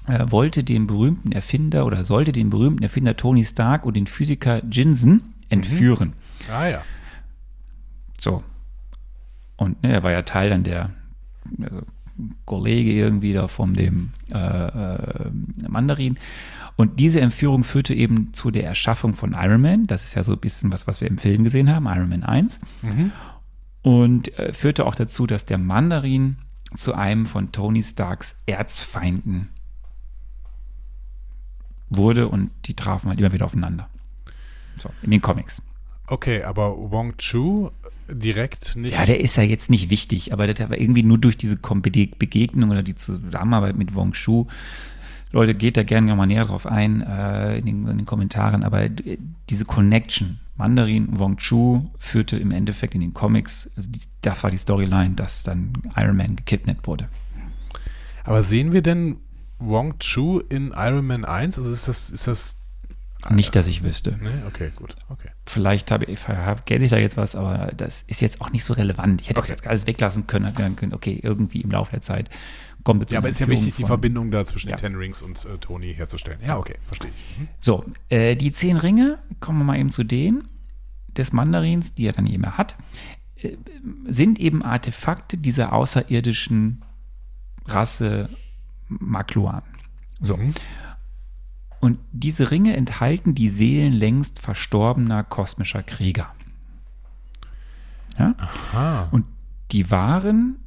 äh, wollte den berühmten Erfinder oder sollte den berühmten Erfinder Tony Stark und den Physiker Jinsen entführen. Ah ja. So. Und ne, er war ja Teil dann der äh, Kollege irgendwie da von dem äh, äh, Mandarin. Und diese Entführung führte eben zu der Erschaffung von Iron Man. Das ist ja so ein bisschen was, was wir im Film gesehen haben, Iron Man 1. Und äh, führte auch dazu, dass der Mandarin zu einem von Tony Starks Erzfeinden wurde und die trafen halt immer wieder aufeinander. So, in den Comics. Okay, aber Wong Chu direkt nicht. Ja, der ist ja jetzt nicht wichtig, aber das war irgendwie nur durch diese Begegnung oder die Zusammenarbeit mit Wong Shu. Leute, geht da gerne mal näher drauf ein äh, in, den, in den Kommentaren, aber diese Connection, Mandarin, Wong Chu, führte im Endeffekt in den Comics, also die, das war die Storyline, dass dann Iron Man gekidnappt wurde. aber sehen wir denn Wong Chu in Iron Man 1? Also ist das, ist das. Nicht, dass ich wüsste. Ne? Okay, gut. Okay. Vielleicht habe ich, vergesse ich da jetzt was, aber das ist jetzt auch nicht so relevant. Ich hätte Okay. das alles weglassen können, sagen können, okay, irgendwie im Laufe der Zeit kommt es Ja, aber ist ja wichtig, die von- Verbindung da zwischen Ja. den Ten Rings und äh, Tony herzustellen. Ja, okay, verstehe ich. Mhm. So, äh, die zehn Ringe, kommen wir mal eben zu denen des Mandarins, die er dann eben hat, äh, sind eben Artefakte dieser außerirdischen Rasse Makluan. So. Und diese Ringe enthalten die Seelen längst verstorbener kosmischer Krieger. Ja? Ah, Und die waren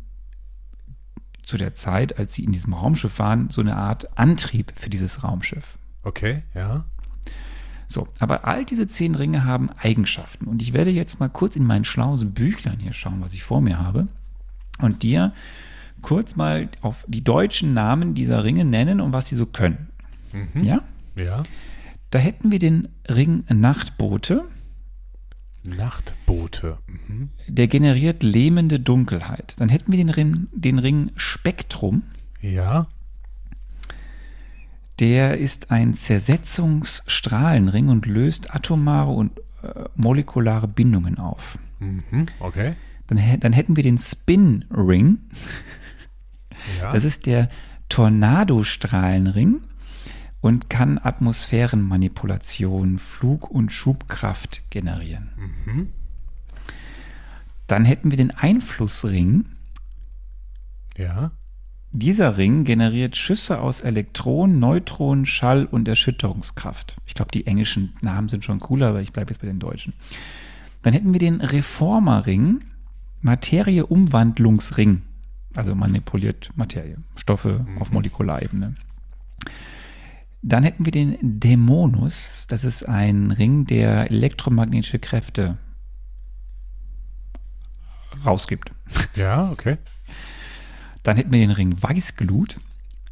zu der Zeit, als sie in diesem Raumschiff waren, so eine Art Antrieb für dieses Raumschiff. okay, ja. So, aber all diese zehn Ringe haben Eigenschaften. Und ich werde jetzt mal kurz in mein schlaues Büchlein hier schauen, was ich vor mir habe, und dir kurz mal auf die deutschen Namen dieser Ringe nennen und was sie so können. Ja? Ja. Da hätten wir den Ring Nachtbote, Nachtboote. Mhm. der generiert lähmende Dunkelheit. Dann hätten wir den Ring, den Ring Spektrum, Ja. der ist ein Zersetzungsstrahlenring und löst atomare und äh, molekulare Bindungen auf. Mhm. Okay. Dann, dann hätten wir den Spin Ring. Ja. Das ist der Tornadostrahlenring und kann Atmosphärenmanipulation, Flug- und Schubkraft generieren. Dann hätten wir den Einflussring. ja. Dieser Ring generiert Schüsse aus Elektronen, Neutronen, Schall und Erschütterungskraft. Ich glaube, die englischen Namen sind schon cooler, aber ich bleibe jetzt bei den deutschen. Dann hätten wir den Reformerring, Materieumwandlungsring. Also manipuliert Materie, Stoffe auf Molekularebene. Dann hätten wir den Dämonus. Das ist ein Ring, der elektromagnetische Kräfte rausgibt. Ja, okay. Dann hätten wir den Ring Weißglut.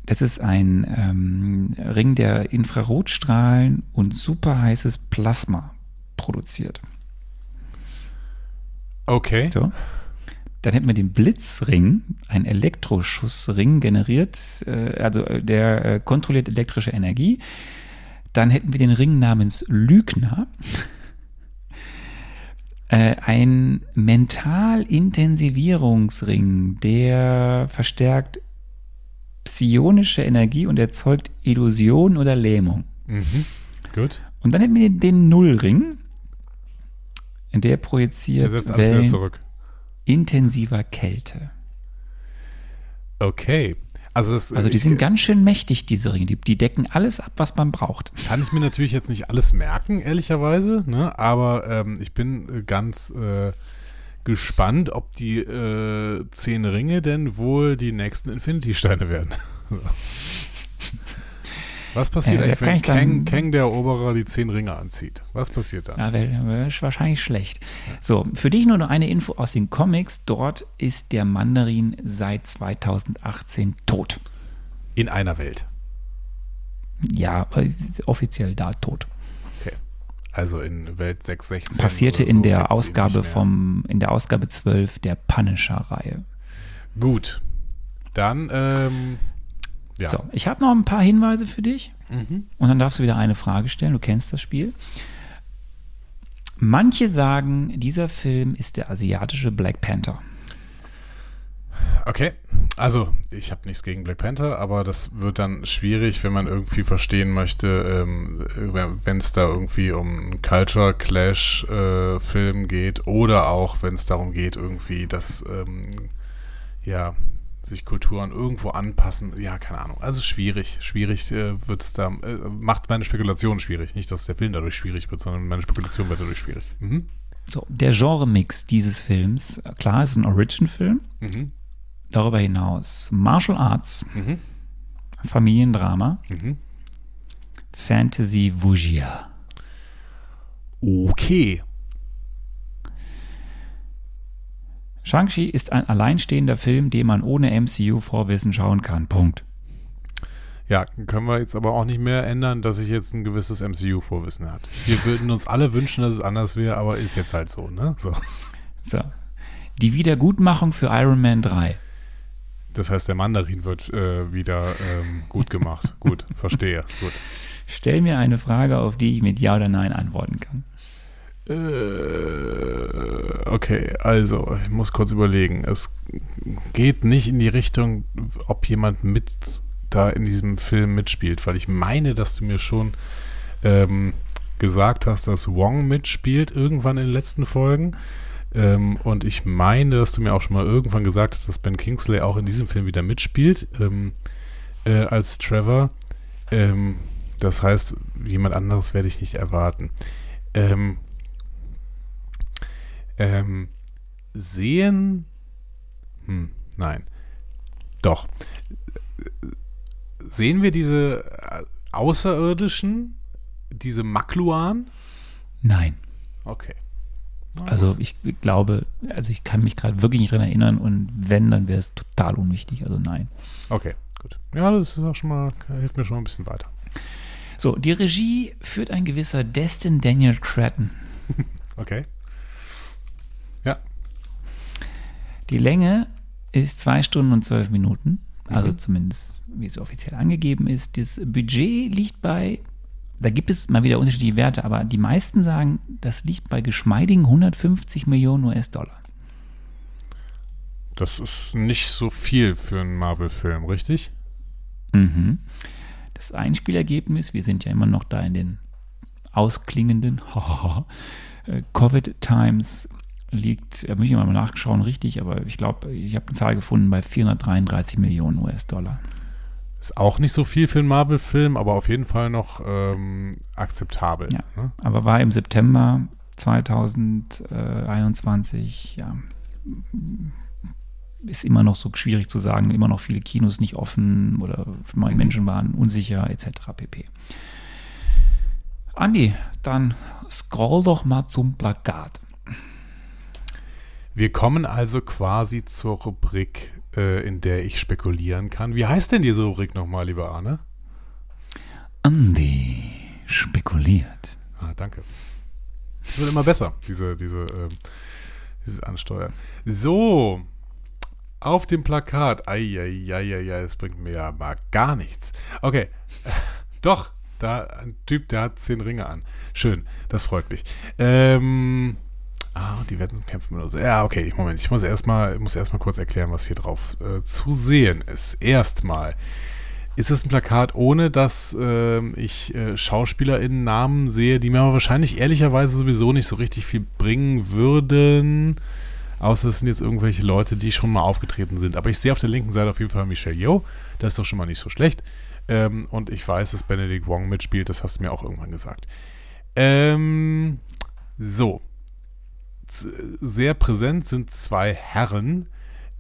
Das ist ein ähm, Ring, der Infrarotstrahlen und superheißes Plasma produziert. Okay. So. Dann hätten wir den Blitzring, ein Elektroschussring generiert, äh, also äh, der äh, kontrolliert elektrische Energie. Dann hätten wir den Ring namens Lügner, ein Mentalintensivierungsring, der verstärkt psionische Energie und erzeugt Illusion oder Lähmung. Mhm. Gut. Und dann hätten wir den Nullring, der Er projiziert setzt alles wieder Wellen zurück. Intensiver Kälte. Okay. Also, das, Also die ich- sind ganz schön mächtig, diese Ringe. Die, die decken alles ab, was man braucht. Kann ich mir natürlich jetzt nicht alles merken, ehrlicherweise, ne? aber ähm, ich bin äh, ganz äh, gespannt, ob die äh, zehn Ringe denn wohl die nächsten Infinity-Steine werden. So. Was passiert Äh, eigentlich, wenn Kang, Kang der Eroberer die zehn Ringe anzieht? Was passiert dann? Ja, wäre wär wahrscheinlich schlecht. So, für dich nur noch eine Info aus den Comics. Dort ist der Mandarin seit 2018 tot. In einer Welt. Ja, äh, offiziell da tot. Okay. Also in Welt 616. Passierte oder in so der Ausgabe vom, in der Ausgabe 12 der Punisher-Reihe. Gut. Dann, ähm, ja. So, ich habe noch ein paar Hinweise für dich. Mhm. Und dann darfst du wieder eine Frage stellen. Du kennst das Spiel. Manche sagen, dieser Film ist der asiatische Black Panther. Okay, also ich habe nichts gegen Black Panther, aber das wird dann schwierig, wenn man irgendwie verstehen möchte, ähm, wenn es da irgendwie um einen Culture Clash äh, Film geht oder auch wenn es darum geht, irgendwie, dass ähm, ja sich Kulturen irgendwo anpassen. Ja, keine Ahnung. Also schwierig, schwierig äh, wird es da äh, macht meine Spekulation schwierig. Nicht, dass der Film dadurch schwierig wird, sondern meine Spekulation wird dadurch schwierig. Mhm. So, der Genre-Mix dieses Films, klar, es ist ein Origin-Film. Mhm. Darüber hinaus Martial Arts, Mhm. Familiendrama, Mhm. Fantasy Wuxia. Okay. Shang-Chi ist ein alleinstehender Film, den man ohne MCU-Vorwissen schauen kann. Punkt. Ja, können wir jetzt aber auch nicht mehr ändern, dass ich jetzt ein gewisses MCU-Vorwissen hat. Wir würden uns alle wünschen, dass es anders wäre, aber ist jetzt halt so, ne? So. So. Die Wiedergutmachung für Iron Man 3. Das heißt, der Mandarin wird äh, wieder ähm, gut gemacht. gut, verstehe. Gut. Stell mir eine Frage, auf die ich mit Ja oder Nein antworten kann. Äh, okay, also, ich muss kurz überlegen. Es geht nicht in die Richtung, ob jemand mit da in diesem Film mitspielt, weil ich meine, dass du mir schon ähm, gesagt hast, dass Wong mitspielt irgendwann in den letzten Folgen. Ähm, und ich meine, dass du mir auch schon mal irgendwann gesagt hast, dass Ben Kingsley auch in diesem Film wieder mitspielt ähm, äh, als Trevor. Ähm, das heißt, jemand anderes werde ich nicht erwarten. Ähm, ähm, sehen. Hm, nein. Doch. Sehen wir diese äh, Außerirdischen, diese Makluan? Nein. Okay. Also ich glaube, also ich kann mich gerade wirklich nicht dran erinnern und wenn, dann wäre es total unwichtig. Also nein. Okay, gut. Ja, das ist auch schon mal, hilft mir schon mal ein bisschen weiter. So, die Regie führt ein gewisser Destin Daniel Cretton. Okay. Ja. Die Länge ist zwei Stunden und zwölf Minuten. Also Mhm. zumindest, wie es offiziell angegeben ist. Das Budget liegt bei, da gibt es mal wieder unterschiedliche Werte, aber die meisten sagen, das liegt bei geschmeidigen 150 Millionen US-Dollar. Das ist nicht so viel für einen Marvel-Film, richtig? Mhm. Das Einspielergebnis, wir sind ja immer noch da in den ausklingenden äh, Covid-Times, liegt, da muss ich mal nachschauen, richtig, aber ich glaube, ich habe eine Zahl gefunden bei 433 Millionen US-Dollar. Ist auch nicht so viel für einen Marvel-Film, aber auf jeden Fall noch ähm, akzeptabel. Ja, ne? aber war im September 2021, ja, ist immer noch so schwierig zu sagen, immer noch viele Kinos nicht offen oder Mhm. Menschen waren unsicher etc. pp. Andi, dann scroll doch mal zum Plakat. Wir kommen also quasi zur Rubrik, äh, in der ich spekulieren kann. Wie heißt denn diese Rubrik nochmal, lieber Arne? Andi spekuliert. Ah, danke. Das wird immer besser, diese, diese, ähm, dieses Ansteuern. So, auf dem Plakat. Eieieiei, das bringt mir ja mal gar nichts. Okay, doch, da ein Typ, der hat zehn Ringe an. Schön, das freut mich. Ähm, ah, die werden zum Kämpfen benutzt. Ja, okay, Moment, ich muss erstmal erstmal kurz erklären, was hier drauf äh, zu sehen ist. Erstmal ist es ein Plakat, ohne dass ähm, ich äh, SchauspielerInnen-Namen sehe, die mir aber wahrscheinlich ehrlicherweise sowieso nicht so richtig viel bringen würden. Außer es sind jetzt irgendwelche Leute, die schon mal aufgetreten sind. Aber ich sehe auf der linken Seite auf jeden Fall Michelle Yeoh. Das ist doch schon mal nicht so schlecht. Ähm, und ich weiß, dass Benedict Wong mitspielt. Das hast du mir auch irgendwann gesagt. Ähm, so. Sehr präsent sind zwei Herren.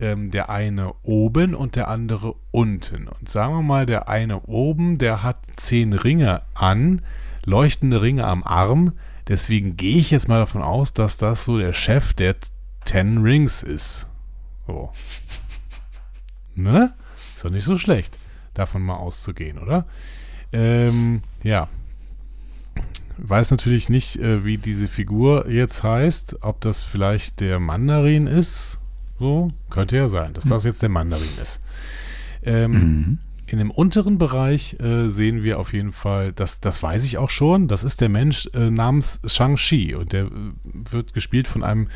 Ähm, der eine oben und der andere unten. Und sagen wir mal, der eine oben, der hat zehn Ringe an, leuchtende Ringe am Arm. Deswegen gehe ich jetzt mal davon aus, dass das so der Chef der Ten Rings ist. So. Ne? Ist doch nicht so schlecht, davon mal auszugehen, oder? Ähm, ja. Weiß natürlich nicht, äh, wie diese Figur jetzt heißt. Ob das vielleicht der Mandarin ist. So, könnte ja sein, dass das jetzt der Mandarin ist. Ähm, Mhm. in dem unteren Bereich äh, sehen wir auf jeden Fall, das, das weiß ich auch schon, das ist der Mensch äh, namens Shang-Chi und der äh, wird gespielt von einem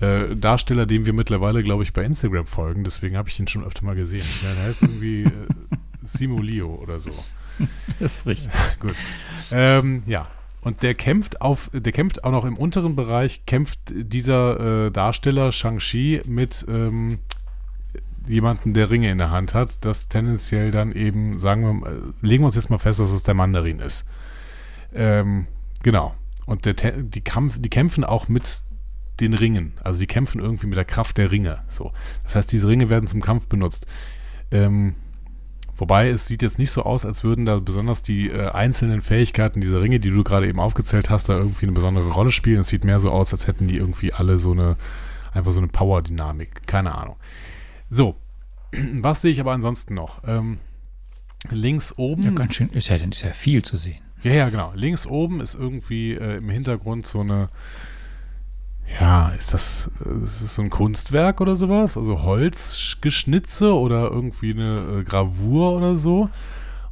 äh, Darsteller, dem wir mittlerweile, glaube ich, bei Instagram folgen, deswegen habe ich ihn schon öfter mal gesehen. Ja, der heißt irgendwie äh, Simulio oder so. Das ist richtig. Gut. Ähm, ja. Und der kämpft auf, der kämpft auch noch im unteren Bereich, kämpft dieser äh, Darsteller Shang-Chi mit ähm, jemanden, der Ringe in der Hand hat, das tendenziell dann eben, sagen wir, mal, legen wir uns jetzt mal fest, dass es der Mandarin ist. Ähm, genau. Und der, die, Kampf, die kämpfen auch mit den Ringen. Also die kämpfen irgendwie mit der Kraft der Ringe. So. Das heißt, diese Ringe werden zum Kampf benutzt. Ähm, Wobei es sieht jetzt nicht so aus, als würden da besonders die äh, einzelnen Fähigkeiten dieser Ringe, die du gerade eben aufgezählt hast, da irgendwie eine besondere Rolle spielen. Es sieht mehr so aus, als hätten die irgendwie alle so eine, einfach so eine Power-Dynamik. Keine Ahnung. So, was sehe ich aber ansonsten noch? Ähm, links oben. Ja, ganz schön. Ist ja, ist ja viel zu sehen. Ja, ja, genau. Links oben ist irgendwie äh, im Hintergrund so eine, ja, ist das, ist das so ein Kunstwerk oder sowas? Also Holzgeschnitze oder irgendwie eine äh, Gravur oder so.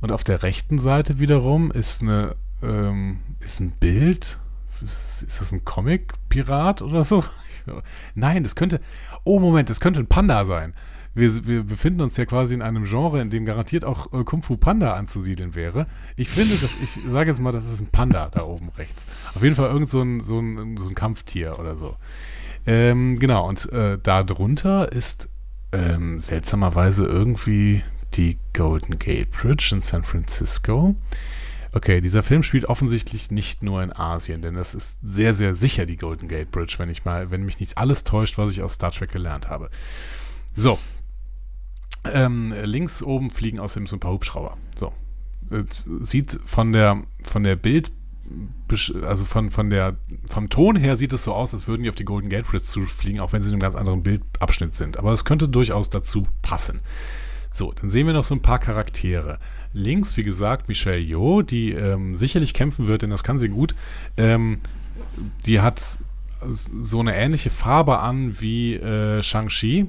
Und auf der rechten Seite wiederum ist eine, ähm, ist ein Bild. Ist, ist das ein Comic-Pirat oder so? Nein, das könnte, oh Moment, das könnte ein Panda sein. Wir, wir befinden uns ja quasi in einem Genre, in dem garantiert auch äh, Kung Fu Panda anzusiedeln wäre. Ich finde, dass ich sage jetzt mal, das ist ein Panda da oben rechts. Auf jeden Fall irgend so ein, so ein, so ein Kampftier oder so. Ähm, genau, und äh, da drunter ist ähm, seltsamerweise irgendwie die Golden Gate Bridge in San Francisco. Okay, dieser Film spielt offensichtlich nicht nur in Asien, denn das ist sehr, sehr sicher die Golden Gate Bridge, wenn ich mal, wenn mich nicht alles täuscht, was ich aus Star Trek gelernt habe. So. Ähm, links oben fliegen außerdem so ein paar Hubschrauber. So. Es sieht von der, von der Bild, also von, von der, vom Ton her sieht es so aus, als würden die auf die Golden Gate Bridge zufliegen, auch wenn sie in einem ganz anderen Bildabschnitt sind. Aber es könnte durchaus dazu passen. So, dann sehen wir noch so ein paar Charaktere. Links, wie gesagt, Michelle Yeoh, die ähm, sicherlich kämpfen wird, denn das kann sie gut. Ähm, die hat so eine ähnliche Farbe an wie äh, Shang-Chi.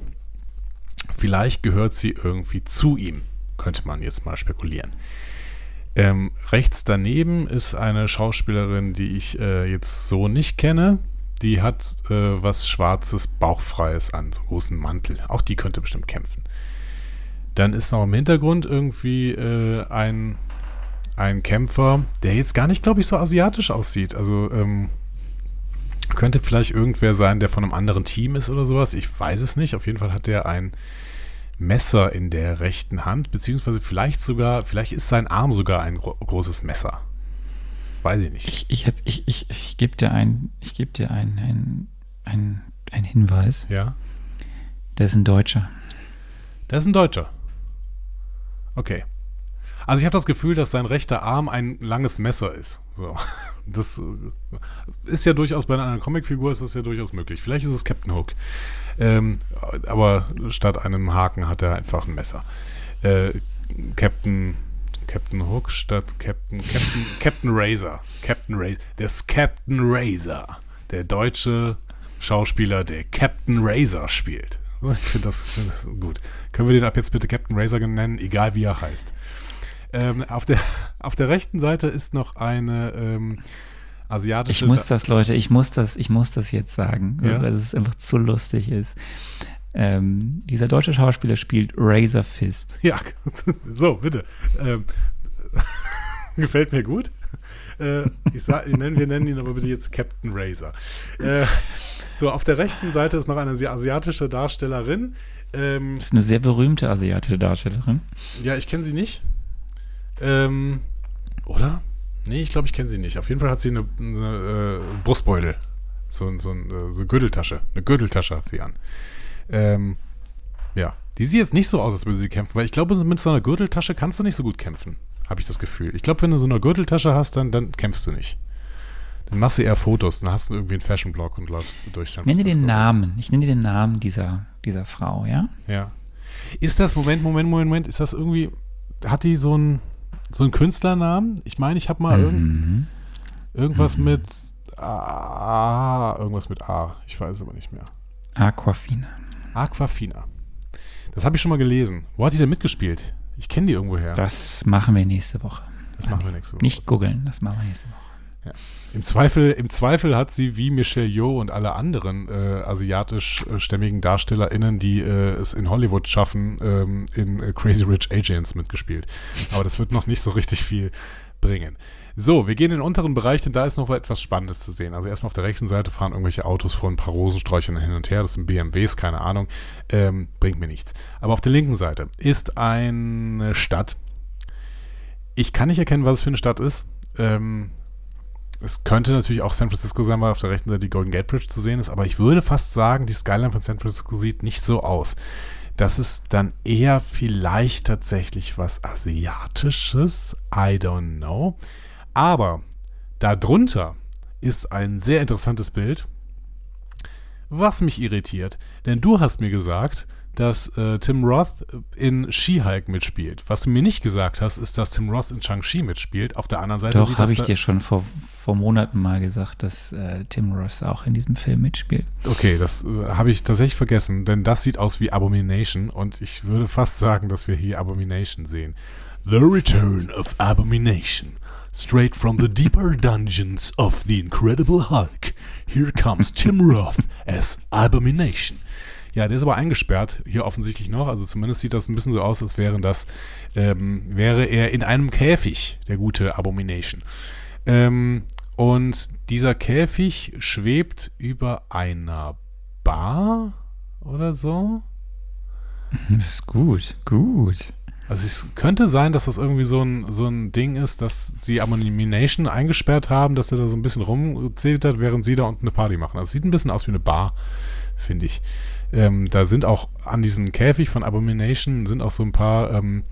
Vielleicht gehört sie irgendwie zu ihm, könnte man jetzt mal spekulieren. Ähm, rechts daneben ist eine Schauspielerin, die ich äh, jetzt so nicht kenne. Die hat äh, was Schwarzes, Bauchfreies an, so einen großen Mantel. Auch die könnte bestimmt kämpfen. Dann ist noch im Hintergrund irgendwie äh, ein, ein Kämpfer, der jetzt gar nicht, glaube ich, so asiatisch aussieht. Also, ähm, Könnte vielleicht irgendwer sein, der von einem anderen Team ist oder sowas. Ich weiß es nicht. Auf jeden Fall hat er ein Messer in der rechten Hand, beziehungsweise vielleicht sogar, vielleicht ist sein Arm sogar ein gro großes Messer. Weiß ich nicht. Ich, ich, ich, ich, ich gebe dir ein, ich gebe dir ein, ein, ein, ein Hinweis. Ja. Der ist ein Deutscher. Der ist ein Deutscher. Okay. Also ich habe das Gefühl, dass sein rechter Arm ein langes Messer ist. So. Das äh, ist ja durchaus bei einer Comicfigur ist das ja durchaus möglich. Vielleicht ist es Captain Hook. Ähm, aber statt einem Haken hat er einfach ein Messer. Äh, Captain Captain Hook statt Captain Captain Captain Razor. Captain Razor. Das Captain Razor. Der deutsche Schauspieler, der Captain Razor spielt. Ich finde das, find das gut. Können wir den ab jetzt bitte Captain Razor nennen, egal wie er heißt. Ähm, auf, der, auf der rechten Seite ist noch eine ähm, asiatische. Ich muss das, Leute, ich muss das, ich muss das jetzt sagen, Ja? weil es einfach zu lustig ist. Ähm, dieser deutsche Schauspieler spielt Razor Fist. Ja, so, bitte. Ähm, gefällt mir gut. Äh, ich sag, wir nennen ihn aber bitte jetzt Captain Razor. Äh, so, auf der rechten Seite ist noch eine asi- asiatische Darstellerin. Ähm, Das ist eine sehr berühmte asiatische Darstellerin. ja, ich kenne sie nicht. Ähm, oder? Nee, ich glaube, ich kenne sie nicht. Auf jeden Fall hat sie eine, eine äh, Brustbeutel. So, so, ein, äh, so eine Gürteltasche. Eine Gürteltasche hat sie an. Ähm, ja. Die sieht jetzt nicht so aus, als würde sie kämpfen, weil ich glaube, mit so einer Gürteltasche kannst du nicht so gut kämpfen. Habe ich das Gefühl. Ich glaube, wenn du so eine Gürteltasche hast, dann, dann kämpfst du nicht. Dann machst du eher Fotos, dann hast du irgendwie einen Fashion-Blog und läufst durch Ich nenne dir den. Namen. Ich nenne dir den Namen dieser, dieser Frau, ja? Ja. Ist das, Moment, Moment, Moment, Moment, ist das irgendwie, hat die so einen so einen Künstlernamen? Ich meine, ich habe mal irgend, Mhm. irgendwas mit A, irgendwas mit A. Ich weiß es aber nicht mehr. Aquafina. Aquafina. Das habe ich schon mal gelesen. Wo hat die denn mitgespielt? Ich kenne die irgendwoher. Das machen wir nächste Woche. Das machen wir nächste Woche. Nicht googeln, das machen wir nächste Woche. Im Zweifel, Im Zweifel hat sie wie Michelle Yeoh und alle anderen äh, asiatischstämmigen DarstellerInnen, die äh, es in Hollywood schaffen, ähm, in äh, Crazy Rich Asians mitgespielt. Aber das wird noch nicht so richtig viel bringen. So, wir gehen in den unteren Bereich, denn da ist noch etwas Spannendes zu sehen. Also erstmal auf der rechten Seite fahren irgendwelche Autos vor ein paar Rosensträuchern hin und her. Das sind BMWs, keine Ahnung. Ähm, bringt mir nichts. Aber auf der linken Seite ist eine Stadt. Ich kann nicht erkennen, was es für eine Stadt ist. Ähm, es könnte natürlich auch San Francisco sein, weil auf der rechten Seite die Golden Gate Bridge zu sehen ist, aber ich würde fast sagen, die Skyline von San Francisco sieht nicht so aus. Das ist dann eher vielleicht tatsächlich was Asiatisches. I don't know. Aber darunter ist ein sehr interessantes Bild, was mich irritiert. Denn du hast mir gesagt, dass äh, Tim Roth in She-Hulk mitspielt. Was du mir nicht gesagt hast, ist, dass Tim Roth in Shang-Chi mitspielt. Auf der anderen Seite Doch, habe ich da- dir schon vor, vor Monaten mal gesagt, dass äh, Tim Ross auch in diesem Film mitspielt. Okay, das äh, habe ich tatsächlich vergessen, denn das sieht aus wie Abomination und ich würde fast sagen, dass wir hier Abomination sehen. The Return of Abomination. Straight from the deeper dungeons of the Incredible Hulk. Here comes Tim Roth as Abomination. Ja, der ist aber eingesperrt, hier offensichtlich noch. Also zumindest sieht das ein bisschen so aus, als wären das, ähm, wäre er in einem Käfig, der gute Abomination. Ähm, und dieser Käfig schwebt über einer Bar oder so. Das ist gut, gut. Also es könnte sein, dass das irgendwie so ein, so ein Ding ist, dass sie Abomination eingesperrt haben, dass er da so ein bisschen rumzetert, während sie da unten eine Party machen. Das sieht ein bisschen aus wie eine Bar, finde ich. Ähm, da sind auch an diesem Käfig von Abomination sind auch so ein paar ähm,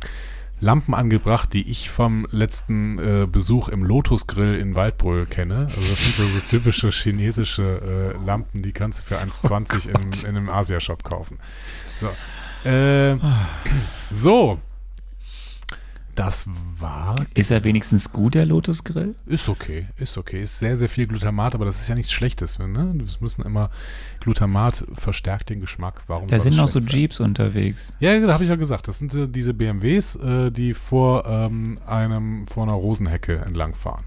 Lampen angebracht, die ich vom letzten äh, Besuch im Lotus Grill in Waldbröl kenne. Also das sind so, so typische chinesische äh, Lampen, die kannst du für 1,20 in, in einem Asia-Shop kaufen. So. Äh, so. Das war. Ist er wenigstens gut, der Lotus Grill? Ist okay, ist okay. Ist sehr, sehr viel Glutamat, aber das ist ja nichts Schlechtes. Ne? Das müssen immer Glutamat verstärkt den Geschmack. Warum Da sind noch so schlecht sein? Jeeps unterwegs. Ja, da habe ich ja gesagt. Das sind äh, diese BMWs, äh, die vor ähm, einem, vor einer Rosenhecke entlangfahren.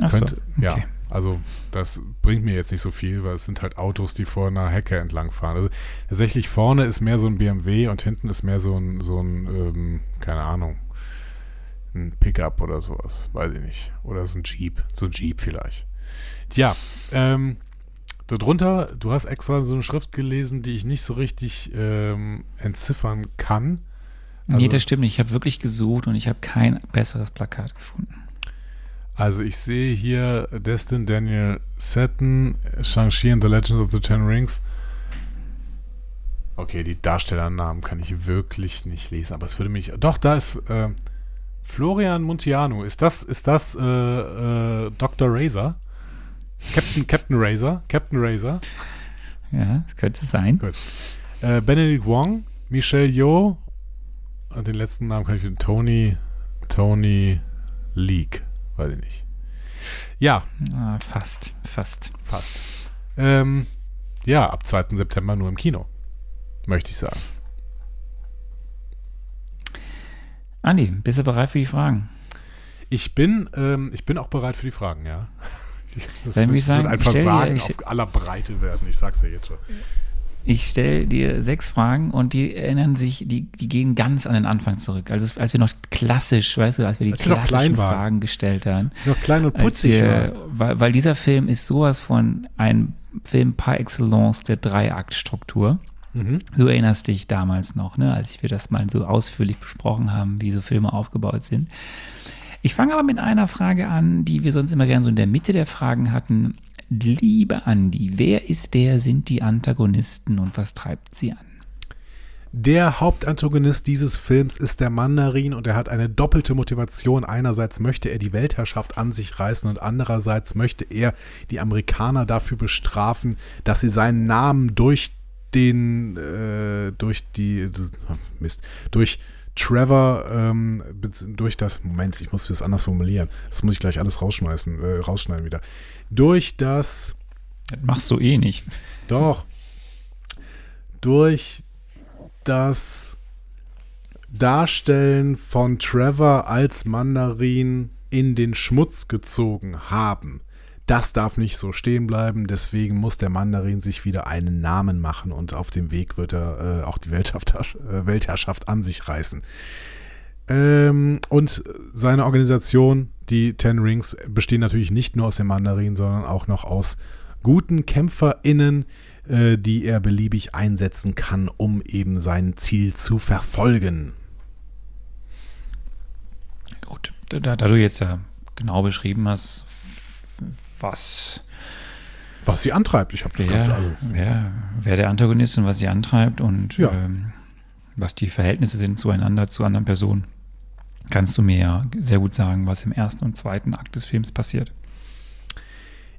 Ach so, Könnte- Ja, okay. also das bringt mir jetzt nicht so viel, weil es sind halt Autos, die vor einer Hecke entlangfahren. Also tatsächlich vorne ist mehr so ein BMW und hinten ist mehr so ein, so ein ähm, keine Ahnung, ein Pickup oder sowas, weiß ich nicht. Oder so ein Jeep, so ein Jeep vielleicht. Tja, ähm, darunter, du hast extra so eine Schrift gelesen, die ich nicht so richtig ähm, entziffern kann. Also, nee, das stimmt nicht. Ich habe wirklich gesucht und ich habe kein besseres Plakat gefunden. Also ich sehe hier Destin Daniel Setten, Shang-Chi and the Legend of the Ten Rings. Okay, die Darstellernamen kann ich wirklich nicht lesen, aber es würde mich. Doch, da ist äh, Florian Montiano. Ist das, ist das äh, äh, Dr. Razor? Captain, Captain Razor? Captain Razor? Ja, das könnte sein. Gut. Äh, Benedict Wong, Michelle Yeoh und den letzten Namen kann ich finden. Tony, Tony Leak. Weiß ich nicht. Ja. Ah, fast, fast. Fast. Ähm, ja, ab 2. September nur im Kino möchte ich sagen. Andi, bist du bereit für die Fragen? Ich bin, ähm, ich bin auch bereit für die Fragen, ja. Das Wenn wird, sagen, einfach sagen, dir, auf aller Breite werden. Ich sag's ja jetzt schon. Ich stelle dir sechs Fragen und die erinnern sich, die, die gehen ganz an den Anfang zurück. Also als wir noch klassisch, weißt du, als wir die als klassischen Fragen gestellt haben. Noch klein und putzig. Wir, weil, weil dieser Film ist sowas von ein Film par excellence der Dreiaktstruktur. Mhm. Du erinnerst dich damals noch, ne, als wir das mal so ausführlich besprochen haben, wie so Filme aufgebaut sind. Ich fange aber mit einer Frage an, die wir sonst immer gerne so in der Mitte der Fragen hatten. Liebe Andi, wer ist der, sind die Antagonisten und was treibt sie an? Der Hauptantagonist dieses Films ist der Mandarin und er hat eine doppelte Motivation. Einerseits möchte er die Weltherrschaft an sich reißen und andererseits möchte er die Amerikaner dafür bestrafen, dass sie seinen Namen durch den, äh, durch die, Mist, durch Trevor, ähm, durch das, Moment, ich muss das anders formulieren, das muss ich gleich alles rausschmeißen, äh, rausschneiden wieder. Durch das. Das machst du eh nicht. Doch. Durch das Darstellen von Trevor als Mandarin in den Schmutz gezogen haben das darf nicht so stehen bleiben. Deswegen muss der Mandarin sich wieder einen Namen machen und auf dem Weg wird er äh, auch die Weltherrschaft, äh, Weltherrschaft an sich reißen. Ähm, und seine Organisation, die Ten Rings, bestehen natürlich nicht nur aus dem Mandarin, sondern auch noch aus guten KämpferInnen, äh, die er beliebig einsetzen kann, um eben sein Ziel zu verfolgen. Gut, da, da du jetzt ja genau beschrieben hast, was was sie antreibt. Ich habe wer, also wer, wer der Antagonist und was sie antreibt und ja. ähm, was die Verhältnisse sind zueinander, zu anderen Personen, kannst du mir ja sehr gut sagen, was im ersten und zweiten Akt des Films passiert.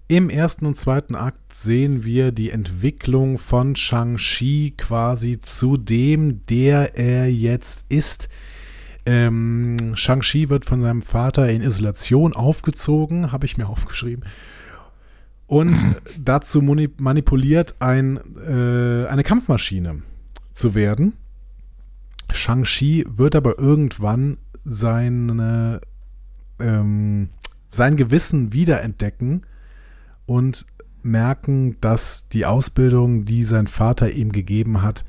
Im ersten und zweiten Akt sehen wir die Entwicklung von Shang-Chi quasi zu dem, der er jetzt ist. Ähm, Shang-Chi wird von seinem Vater in Isolation aufgezogen, habe ich mir aufgeschrieben. Und dazu manipuliert, ein, äh, eine Kampfmaschine zu werden. Shang-Chi wird aber irgendwann seine, ähm, sein Gewissen wiederentdecken und merken, dass die Ausbildung, die sein Vater ihm gegeben hat,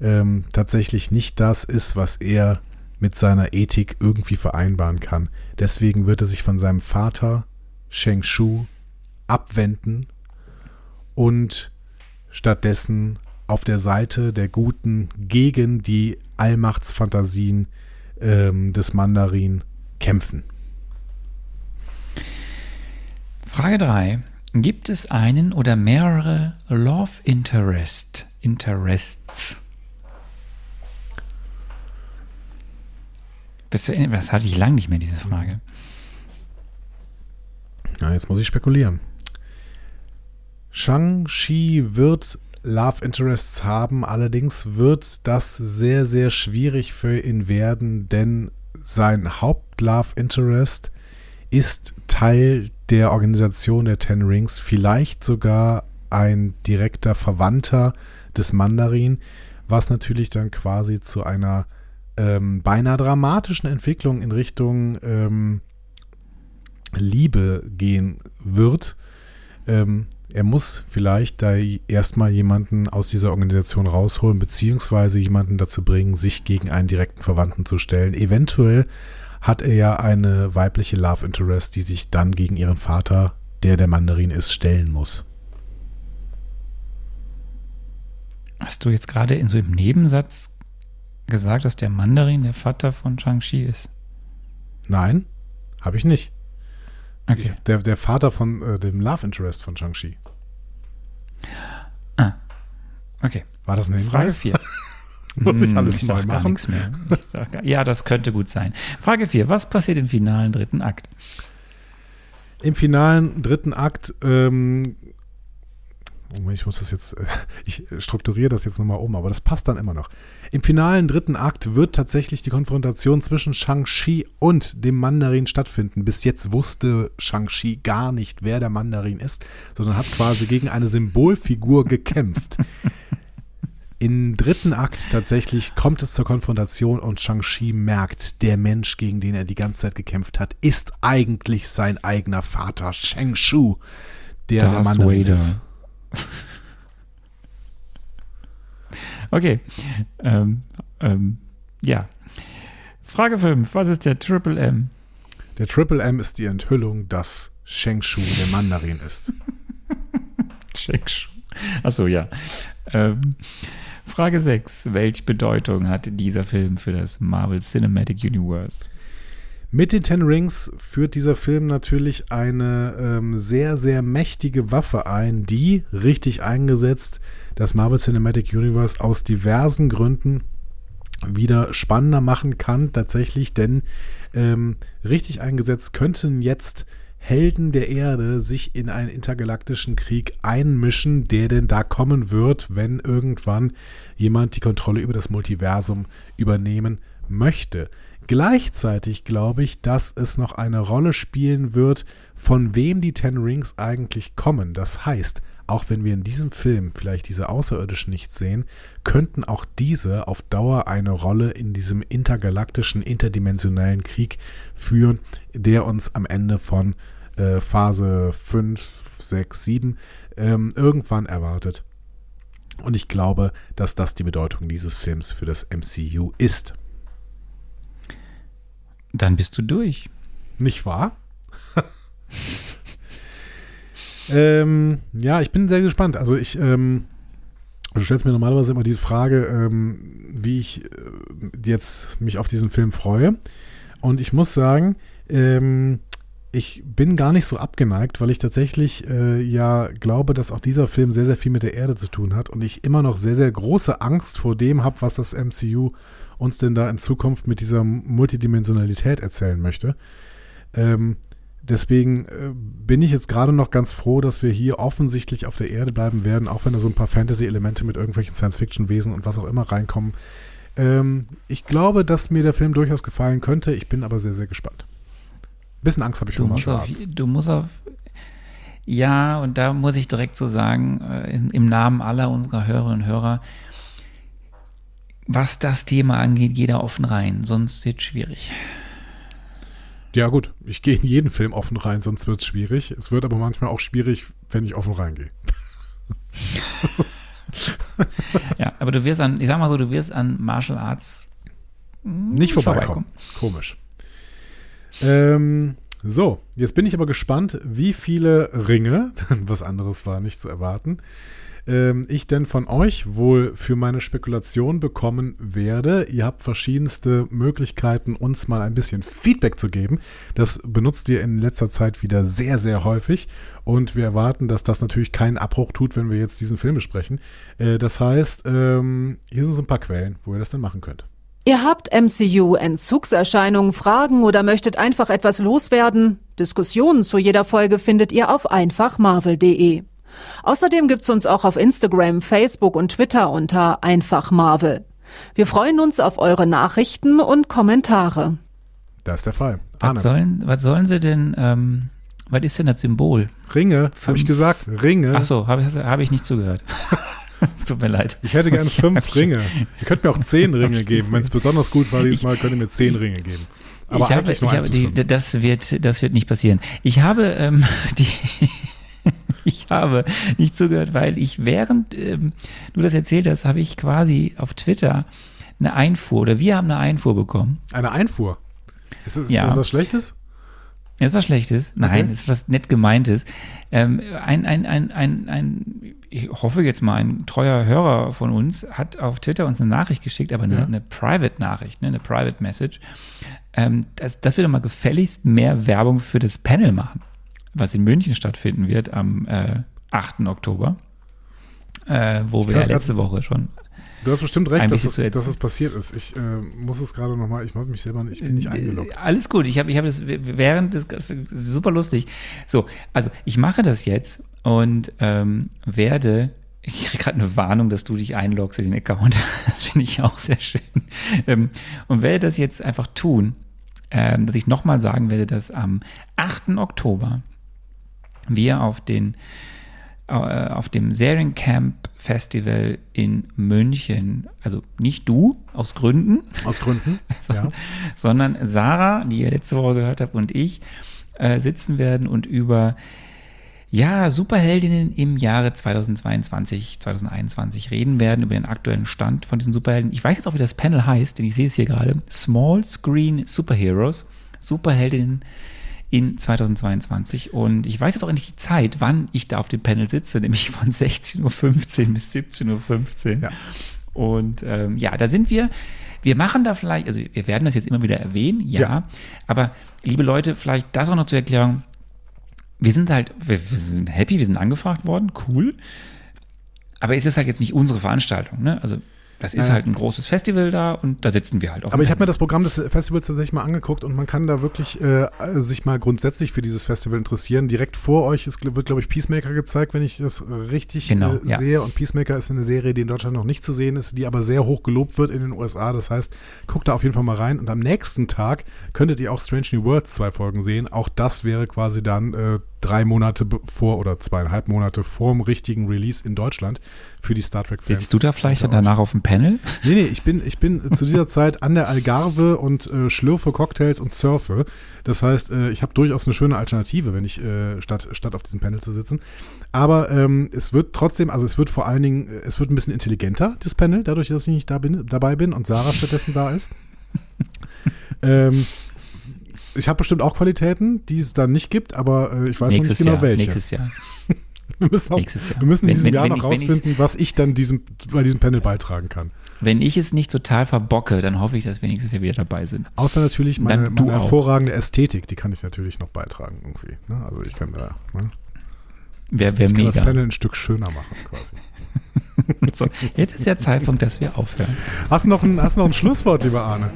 ähm, tatsächlich nicht das ist, was er mit seiner Ethik irgendwie vereinbaren kann. Deswegen wird er sich von seinem Vater Sheng Shu abwenden und stattdessen auf der Seite der Guten gegen die Allmachtsfantasien ähm, des Mandarin kämpfen. Frage 3. Gibt es einen oder mehrere Love Interest, Interests Das hatte ich lange nicht mehr, diese Frage. Ja, jetzt muss ich spekulieren. Shang-Chi wird Love Interests haben, allerdings wird das sehr, sehr schwierig für ihn werden, denn sein Haupt-Love Interest ist Teil der Organisation der Ten Rings, vielleicht sogar ein direkter Verwandter des Mandarin, was natürlich dann quasi zu einer ähm, bei einer dramatischen Entwicklung in Richtung ähm, Liebe gehen wird. Ähm, er muss vielleicht da erstmal jemanden aus dieser Organisation rausholen, beziehungsweise jemanden dazu bringen, sich gegen einen direkten Verwandten zu stellen. Eventuell hat er ja eine weibliche Love Interest, die sich dann gegen ihren Vater, der der Mandarin ist, stellen muss. Hast du jetzt gerade in so im Nebensatz gesagt, dass der Mandarin der Vater von Shang-Chi ist? Nein, habe ich nicht. Okay. Ich, der, der Vater von äh, dem Love Interest von Shang-Chi. Okay. War das eine Frage Hinweis? 4. Muss ich alles ich neu machen? gar, ja, das könnte gut sein. Frage 4. Was passiert im finalen dritten Akt? Im finalen dritten Akt, ähm, ich muss das jetzt, äh, ich strukturiere das jetzt nochmal um, aber das passt dann immer noch. Im finalen dritten Akt wird tatsächlich die Konfrontation zwischen Shang-Chi und dem Mandarin stattfinden. Bis jetzt wusste Shang-Chi gar nicht, wer der Mandarin ist, sondern hat quasi gegen eine Symbolfigur gekämpft. Im dritten Akt tatsächlich kommt es zur Konfrontation und Shang-Chi merkt, der Mensch, gegen den er die ganze Zeit gekämpft hat, ist eigentlich sein eigener Vater, Shang Shu, der der Darth Mandarin Vader. ist. Okay. Ähm, ähm, ja. Frage 5. Was ist der Triple M? Der Triple M ist die Enthüllung, dass Shang Shu der Mandarin ist. Check. Achso, ja. Ähm, Frage 6. Welche Bedeutung hat dieser Film für das Marvel Cinematic Universe? Mit den Ten Rings führt dieser Film natürlich eine ähm, sehr, sehr mächtige Waffe ein, die, richtig eingesetzt, das Marvel Cinematic Universe aus diversen Gründen wieder spannender machen kann, tatsächlich, denn ähm, richtig eingesetzt könnten jetzt Helden der Erde sich in einen intergalaktischen Krieg einmischen, der denn da kommen wird, wenn irgendwann jemand die Kontrolle über das Multiversum übernehmen möchte. Gleichzeitig glaube ich, dass es noch eine Rolle spielen wird, von wem die Ten Rings eigentlich kommen. Das heißt, auch wenn wir in diesem Film vielleicht diese Außerirdischen nicht sehen, könnten auch diese auf Dauer eine Rolle in diesem intergalaktischen, interdimensionellen Krieg führen, der uns am Ende von äh, Phase 5, 6, 7 ähm, irgendwann erwartet. Und ich glaube, dass das die Bedeutung dieses Films für das MCU ist. Dann bist du durch. Nicht wahr? ähm, ja, ich bin sehr gespannt. Also ich, ähm, du stellst mir normalerweise immer die Frage, ähm, wie ich äh, jetzt mich auf diesen Film freue. Und ich muss sagen, ähm, ich bin gar nicht so abgeneigt, weil ich tatsächlich äh, ja glaube, dass auch dieser Film sehr, sehr viel mit der Erde zu tun hat und ich immer noch sehr, sehr große Angst vor dem habe, was das MCU uns denn da in Zukunft mit dieser Multidimensionalität erzählen möchte. Ähm, deswegen äh, bin ich jetzt gerade noch ganz froh, dass wir hier offensichtlich auf der Erde bleiben werden, auch wenn da so ein paar Fantasy-Elemente mit irgendwelchen Science-Fiction-Wesen und was auch immer reinkommen. Ähm, ich glaube, dass mir der Film durchaus gefallen könnte. Ich bin aber sehr, sehr gespannt. Bisschen Angst habe ich vor Martial Arts. du musst auf. Ja, und da muss ich direkt so sagen, äh, im Namen aller unserer Hörerinnen und Hörer, was das Thema angeht, jeder offen rein, sonst wird es schwierig. Ja, gut, ich gehe in jeden Film offen rein, sonst wird es schwierig. Es wird aber manchmal auch schwierig, wenn ich offen reingehe. Ja, aber du wirst an, ich sag mal so, du wirst an Martial Arts Nicht vorbeikommen. Komisch. Ähm, so, jetzt bin ich aber gespannt, wie viele Ringe, was anderes war nicht zu erwarten, ähm, ich denn von euch wohl für meine Spekulation bekommen werde. Ihr habt verschiedenste Möglichkeiten, uns mal ein bisschen Feedback zu geben. Das benutzt ihr in letzter Zeit wieder sehr, sehr häufig. Und wir erwarten, dass das natürlich keinen Abbruch tut, wenn wir jetzt diesen Film besprechen. Äh, das heißt, ähm, hier sind so ein paar Quellen, wo ihr das dann machen könnt. Ihr habt MCU-Entzugserscheinungen, Fragen oder möchtet einfach etwas loswerden? Diskussionen zu jeder Folge findet ihr auf einfachmarvel.de. Außerdem gibt's uns auch auf Instagram, Facebook und Twitter unter einfachmarvel. Wir freuen uns auf eure Nachrichten und Kommentare. Das ist der Fall. Arne. Was sollen, was sollen sie denn, ähm, was ist denn das Symbol? Ringe, habe ich gesagt, Ringe. Ach so, habe hab ich nicht zugehört. es tut mir leid. Ich hätte gerne fünf ich- Ringe. Ihr könnt mir auch zehn Ringe geben. Wenn es besonders gut war dieses Mal, könnt ihr mir zehn Ringe geben. Aber ich habe, ich habe die, fünf. das wird, das wird nicht passieren. Ich habe ähm, die, ich habe nicht zugehört, weil ich während ähm, du das erzählt hast, habe ich quasi auf Twitter eine Einfuhr oder wir haben eine Einfuhr bekommen. Eine Einfuhr. Ist das, ist Ja. das was Schlechtes? Ist was Schlechtes? Nein, ist was nett gemeintes. Ähm, ein, ein, ein, ein, ein, ich hoffe jetzt mal, ein treuer Hörer von uns hat auf Twitter uns eine Nachricht geschickt, aber eine, Ja. eine Private-Nachricht, ne, eine Private-Message, ähm, dass, dass wir doch mal gefälligst mehr Werbung für das Panel machen, was in München stattfinden wird am äh, 8. Oktober, äh, wo wir ja letzte Woche schon Du hast bestimmt recht, dass es, dass es passiert ist. Ich äh, muss es gerade nochmal, ich habe mich selber, nicht- ich bin nicht eingeloggt. Äh, Alles gut, ich habe ich hab das während des, super lustig. So, also ich mache das jetzt und ähm, werde, ich kriege gerade eine Warnung, dass du dich einloggst in den Account. Das finde ich auch sehr schön. Ähm, und werde das jetzt einfach tun, ähm, dass ich nochmal sagen werde, dass am 8. Oktober wir auf den äh, auf dem Seriencamp Festival in München, also nicht du, aus Gründen, Aus Gründen. ja. sondern Sarah, die ihr letzte Woche gehört habt, und ich äh, sitzen werden und über ja, Superheldinnen im Jahre 2022, 2021 reden werden, über den aktuellen Stand von diesen Superhelden. Ich weiß jetzt auch, wie das Panel heißt, denn ich sehe es hier gerade. Small Screen Superheroes, Superheldinnen in 2022. Und ich weiß jetzt auch endlich die Zeit, wann ich da auf dem Panel sitze, nämlich von 16.15 Uhr bis 17.15 Uhr. Ja. Und ähm, ja, da sind wir. Wir machen da vielleicht, also wir werden das jetzt immer wieder erwähnen, ja, Ja. aber liebe Leute, vielleicht das auch noch zur Erklärung. Wir sind halt, wir, wir sind happy, wir sind angefragt worden, cool. Aber es ist halt jetzt nicht unsere Veranstaltung, ne? Also das ist Naja. halt ein großes Festival da und da sitzen wir halt auch. Aber ich habe mir das Programm des Festivals tatsächlich mal angeguckt und man kann da wirklich äh, sich mal grundsätzlich für dieses Festival interessieren. Direkt vor euch ist, wird, glaube ich, Peacemaker gezeigt, wenn ich das richtig Genau, äh, ja. sehe. Und Peacemaker ist eine Serie, die in Deutschland noch nicht zu sehen ist, die aber sehr hoch gelobt wird in den USA. Das heißt, guckt da auf jeden Fall mal rein. Und am nächsten Tag könntet ihr auch Strange New Worlds zwei Folgen sehen. Auch das wäre quasi dann äh, drei Monate vor oder zweieinhalb Monate vor dem richtigen Release in Deutschland für die Star Trek-Fans. Sitzt du da vielleicht danach auf dem Panel? Nee, nee, ich bin, ich bin zu dieser Zeit an der Algarve und äh, schlürfe Cocktails und surfe. Das heißt, äh, ich habe durchaus eine schöne Alternative, wenn ich äh, statt, statt auf diesem Panel zu sitzen. Aber ähm, es wird trotzdem, also es wird vor allen Dingen, äh, es wird ein bisschen intelligenter, das Panel, dadurch, dass ich nicht da bin, dabei bin und Sarah stattdessen da ist. ähm, ich habe bestimmt auch Qualitäten, die es dann nicht gibt, aber äh, ich weiß noch nächstes nicht genau Jahr. welche. Nächstes Jahr. wir müssen, auch, nächstes Jahr. wir müssen in diesem wenn- Jahr wenn noch ich- rausfinden, was ich dann diesem, bei diesem Panel beitragen kann. Wenn ich es nicht total verbocke, dann hoffe ich, dass wir nächstes Jahr wieder dabei sind. Außer natürlich meine, meine hervorragende Ästhetik, die kann ich natürlich noch beitragen irgendwie. Ne? Also ich kann da, ne? Wäre wär ich kann das mega. Panel ein Stück schöner machen quasi. So, jetzt ist der Zeitpunkt, dass wir aufhören. Hast du noch ein, hast noch ein Schlusswort, lieber Arne?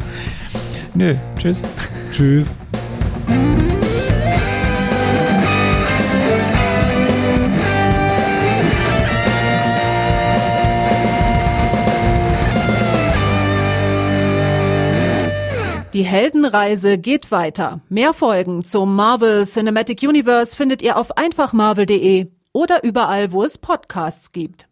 Nö, tschüss. Tschüss. Die Heldenreise geht weiter. Mehr Folgen zum Marvel Cinematic Universe findet ihr auf einfachmarvel.de oder überall, wo es Podcasts gibt.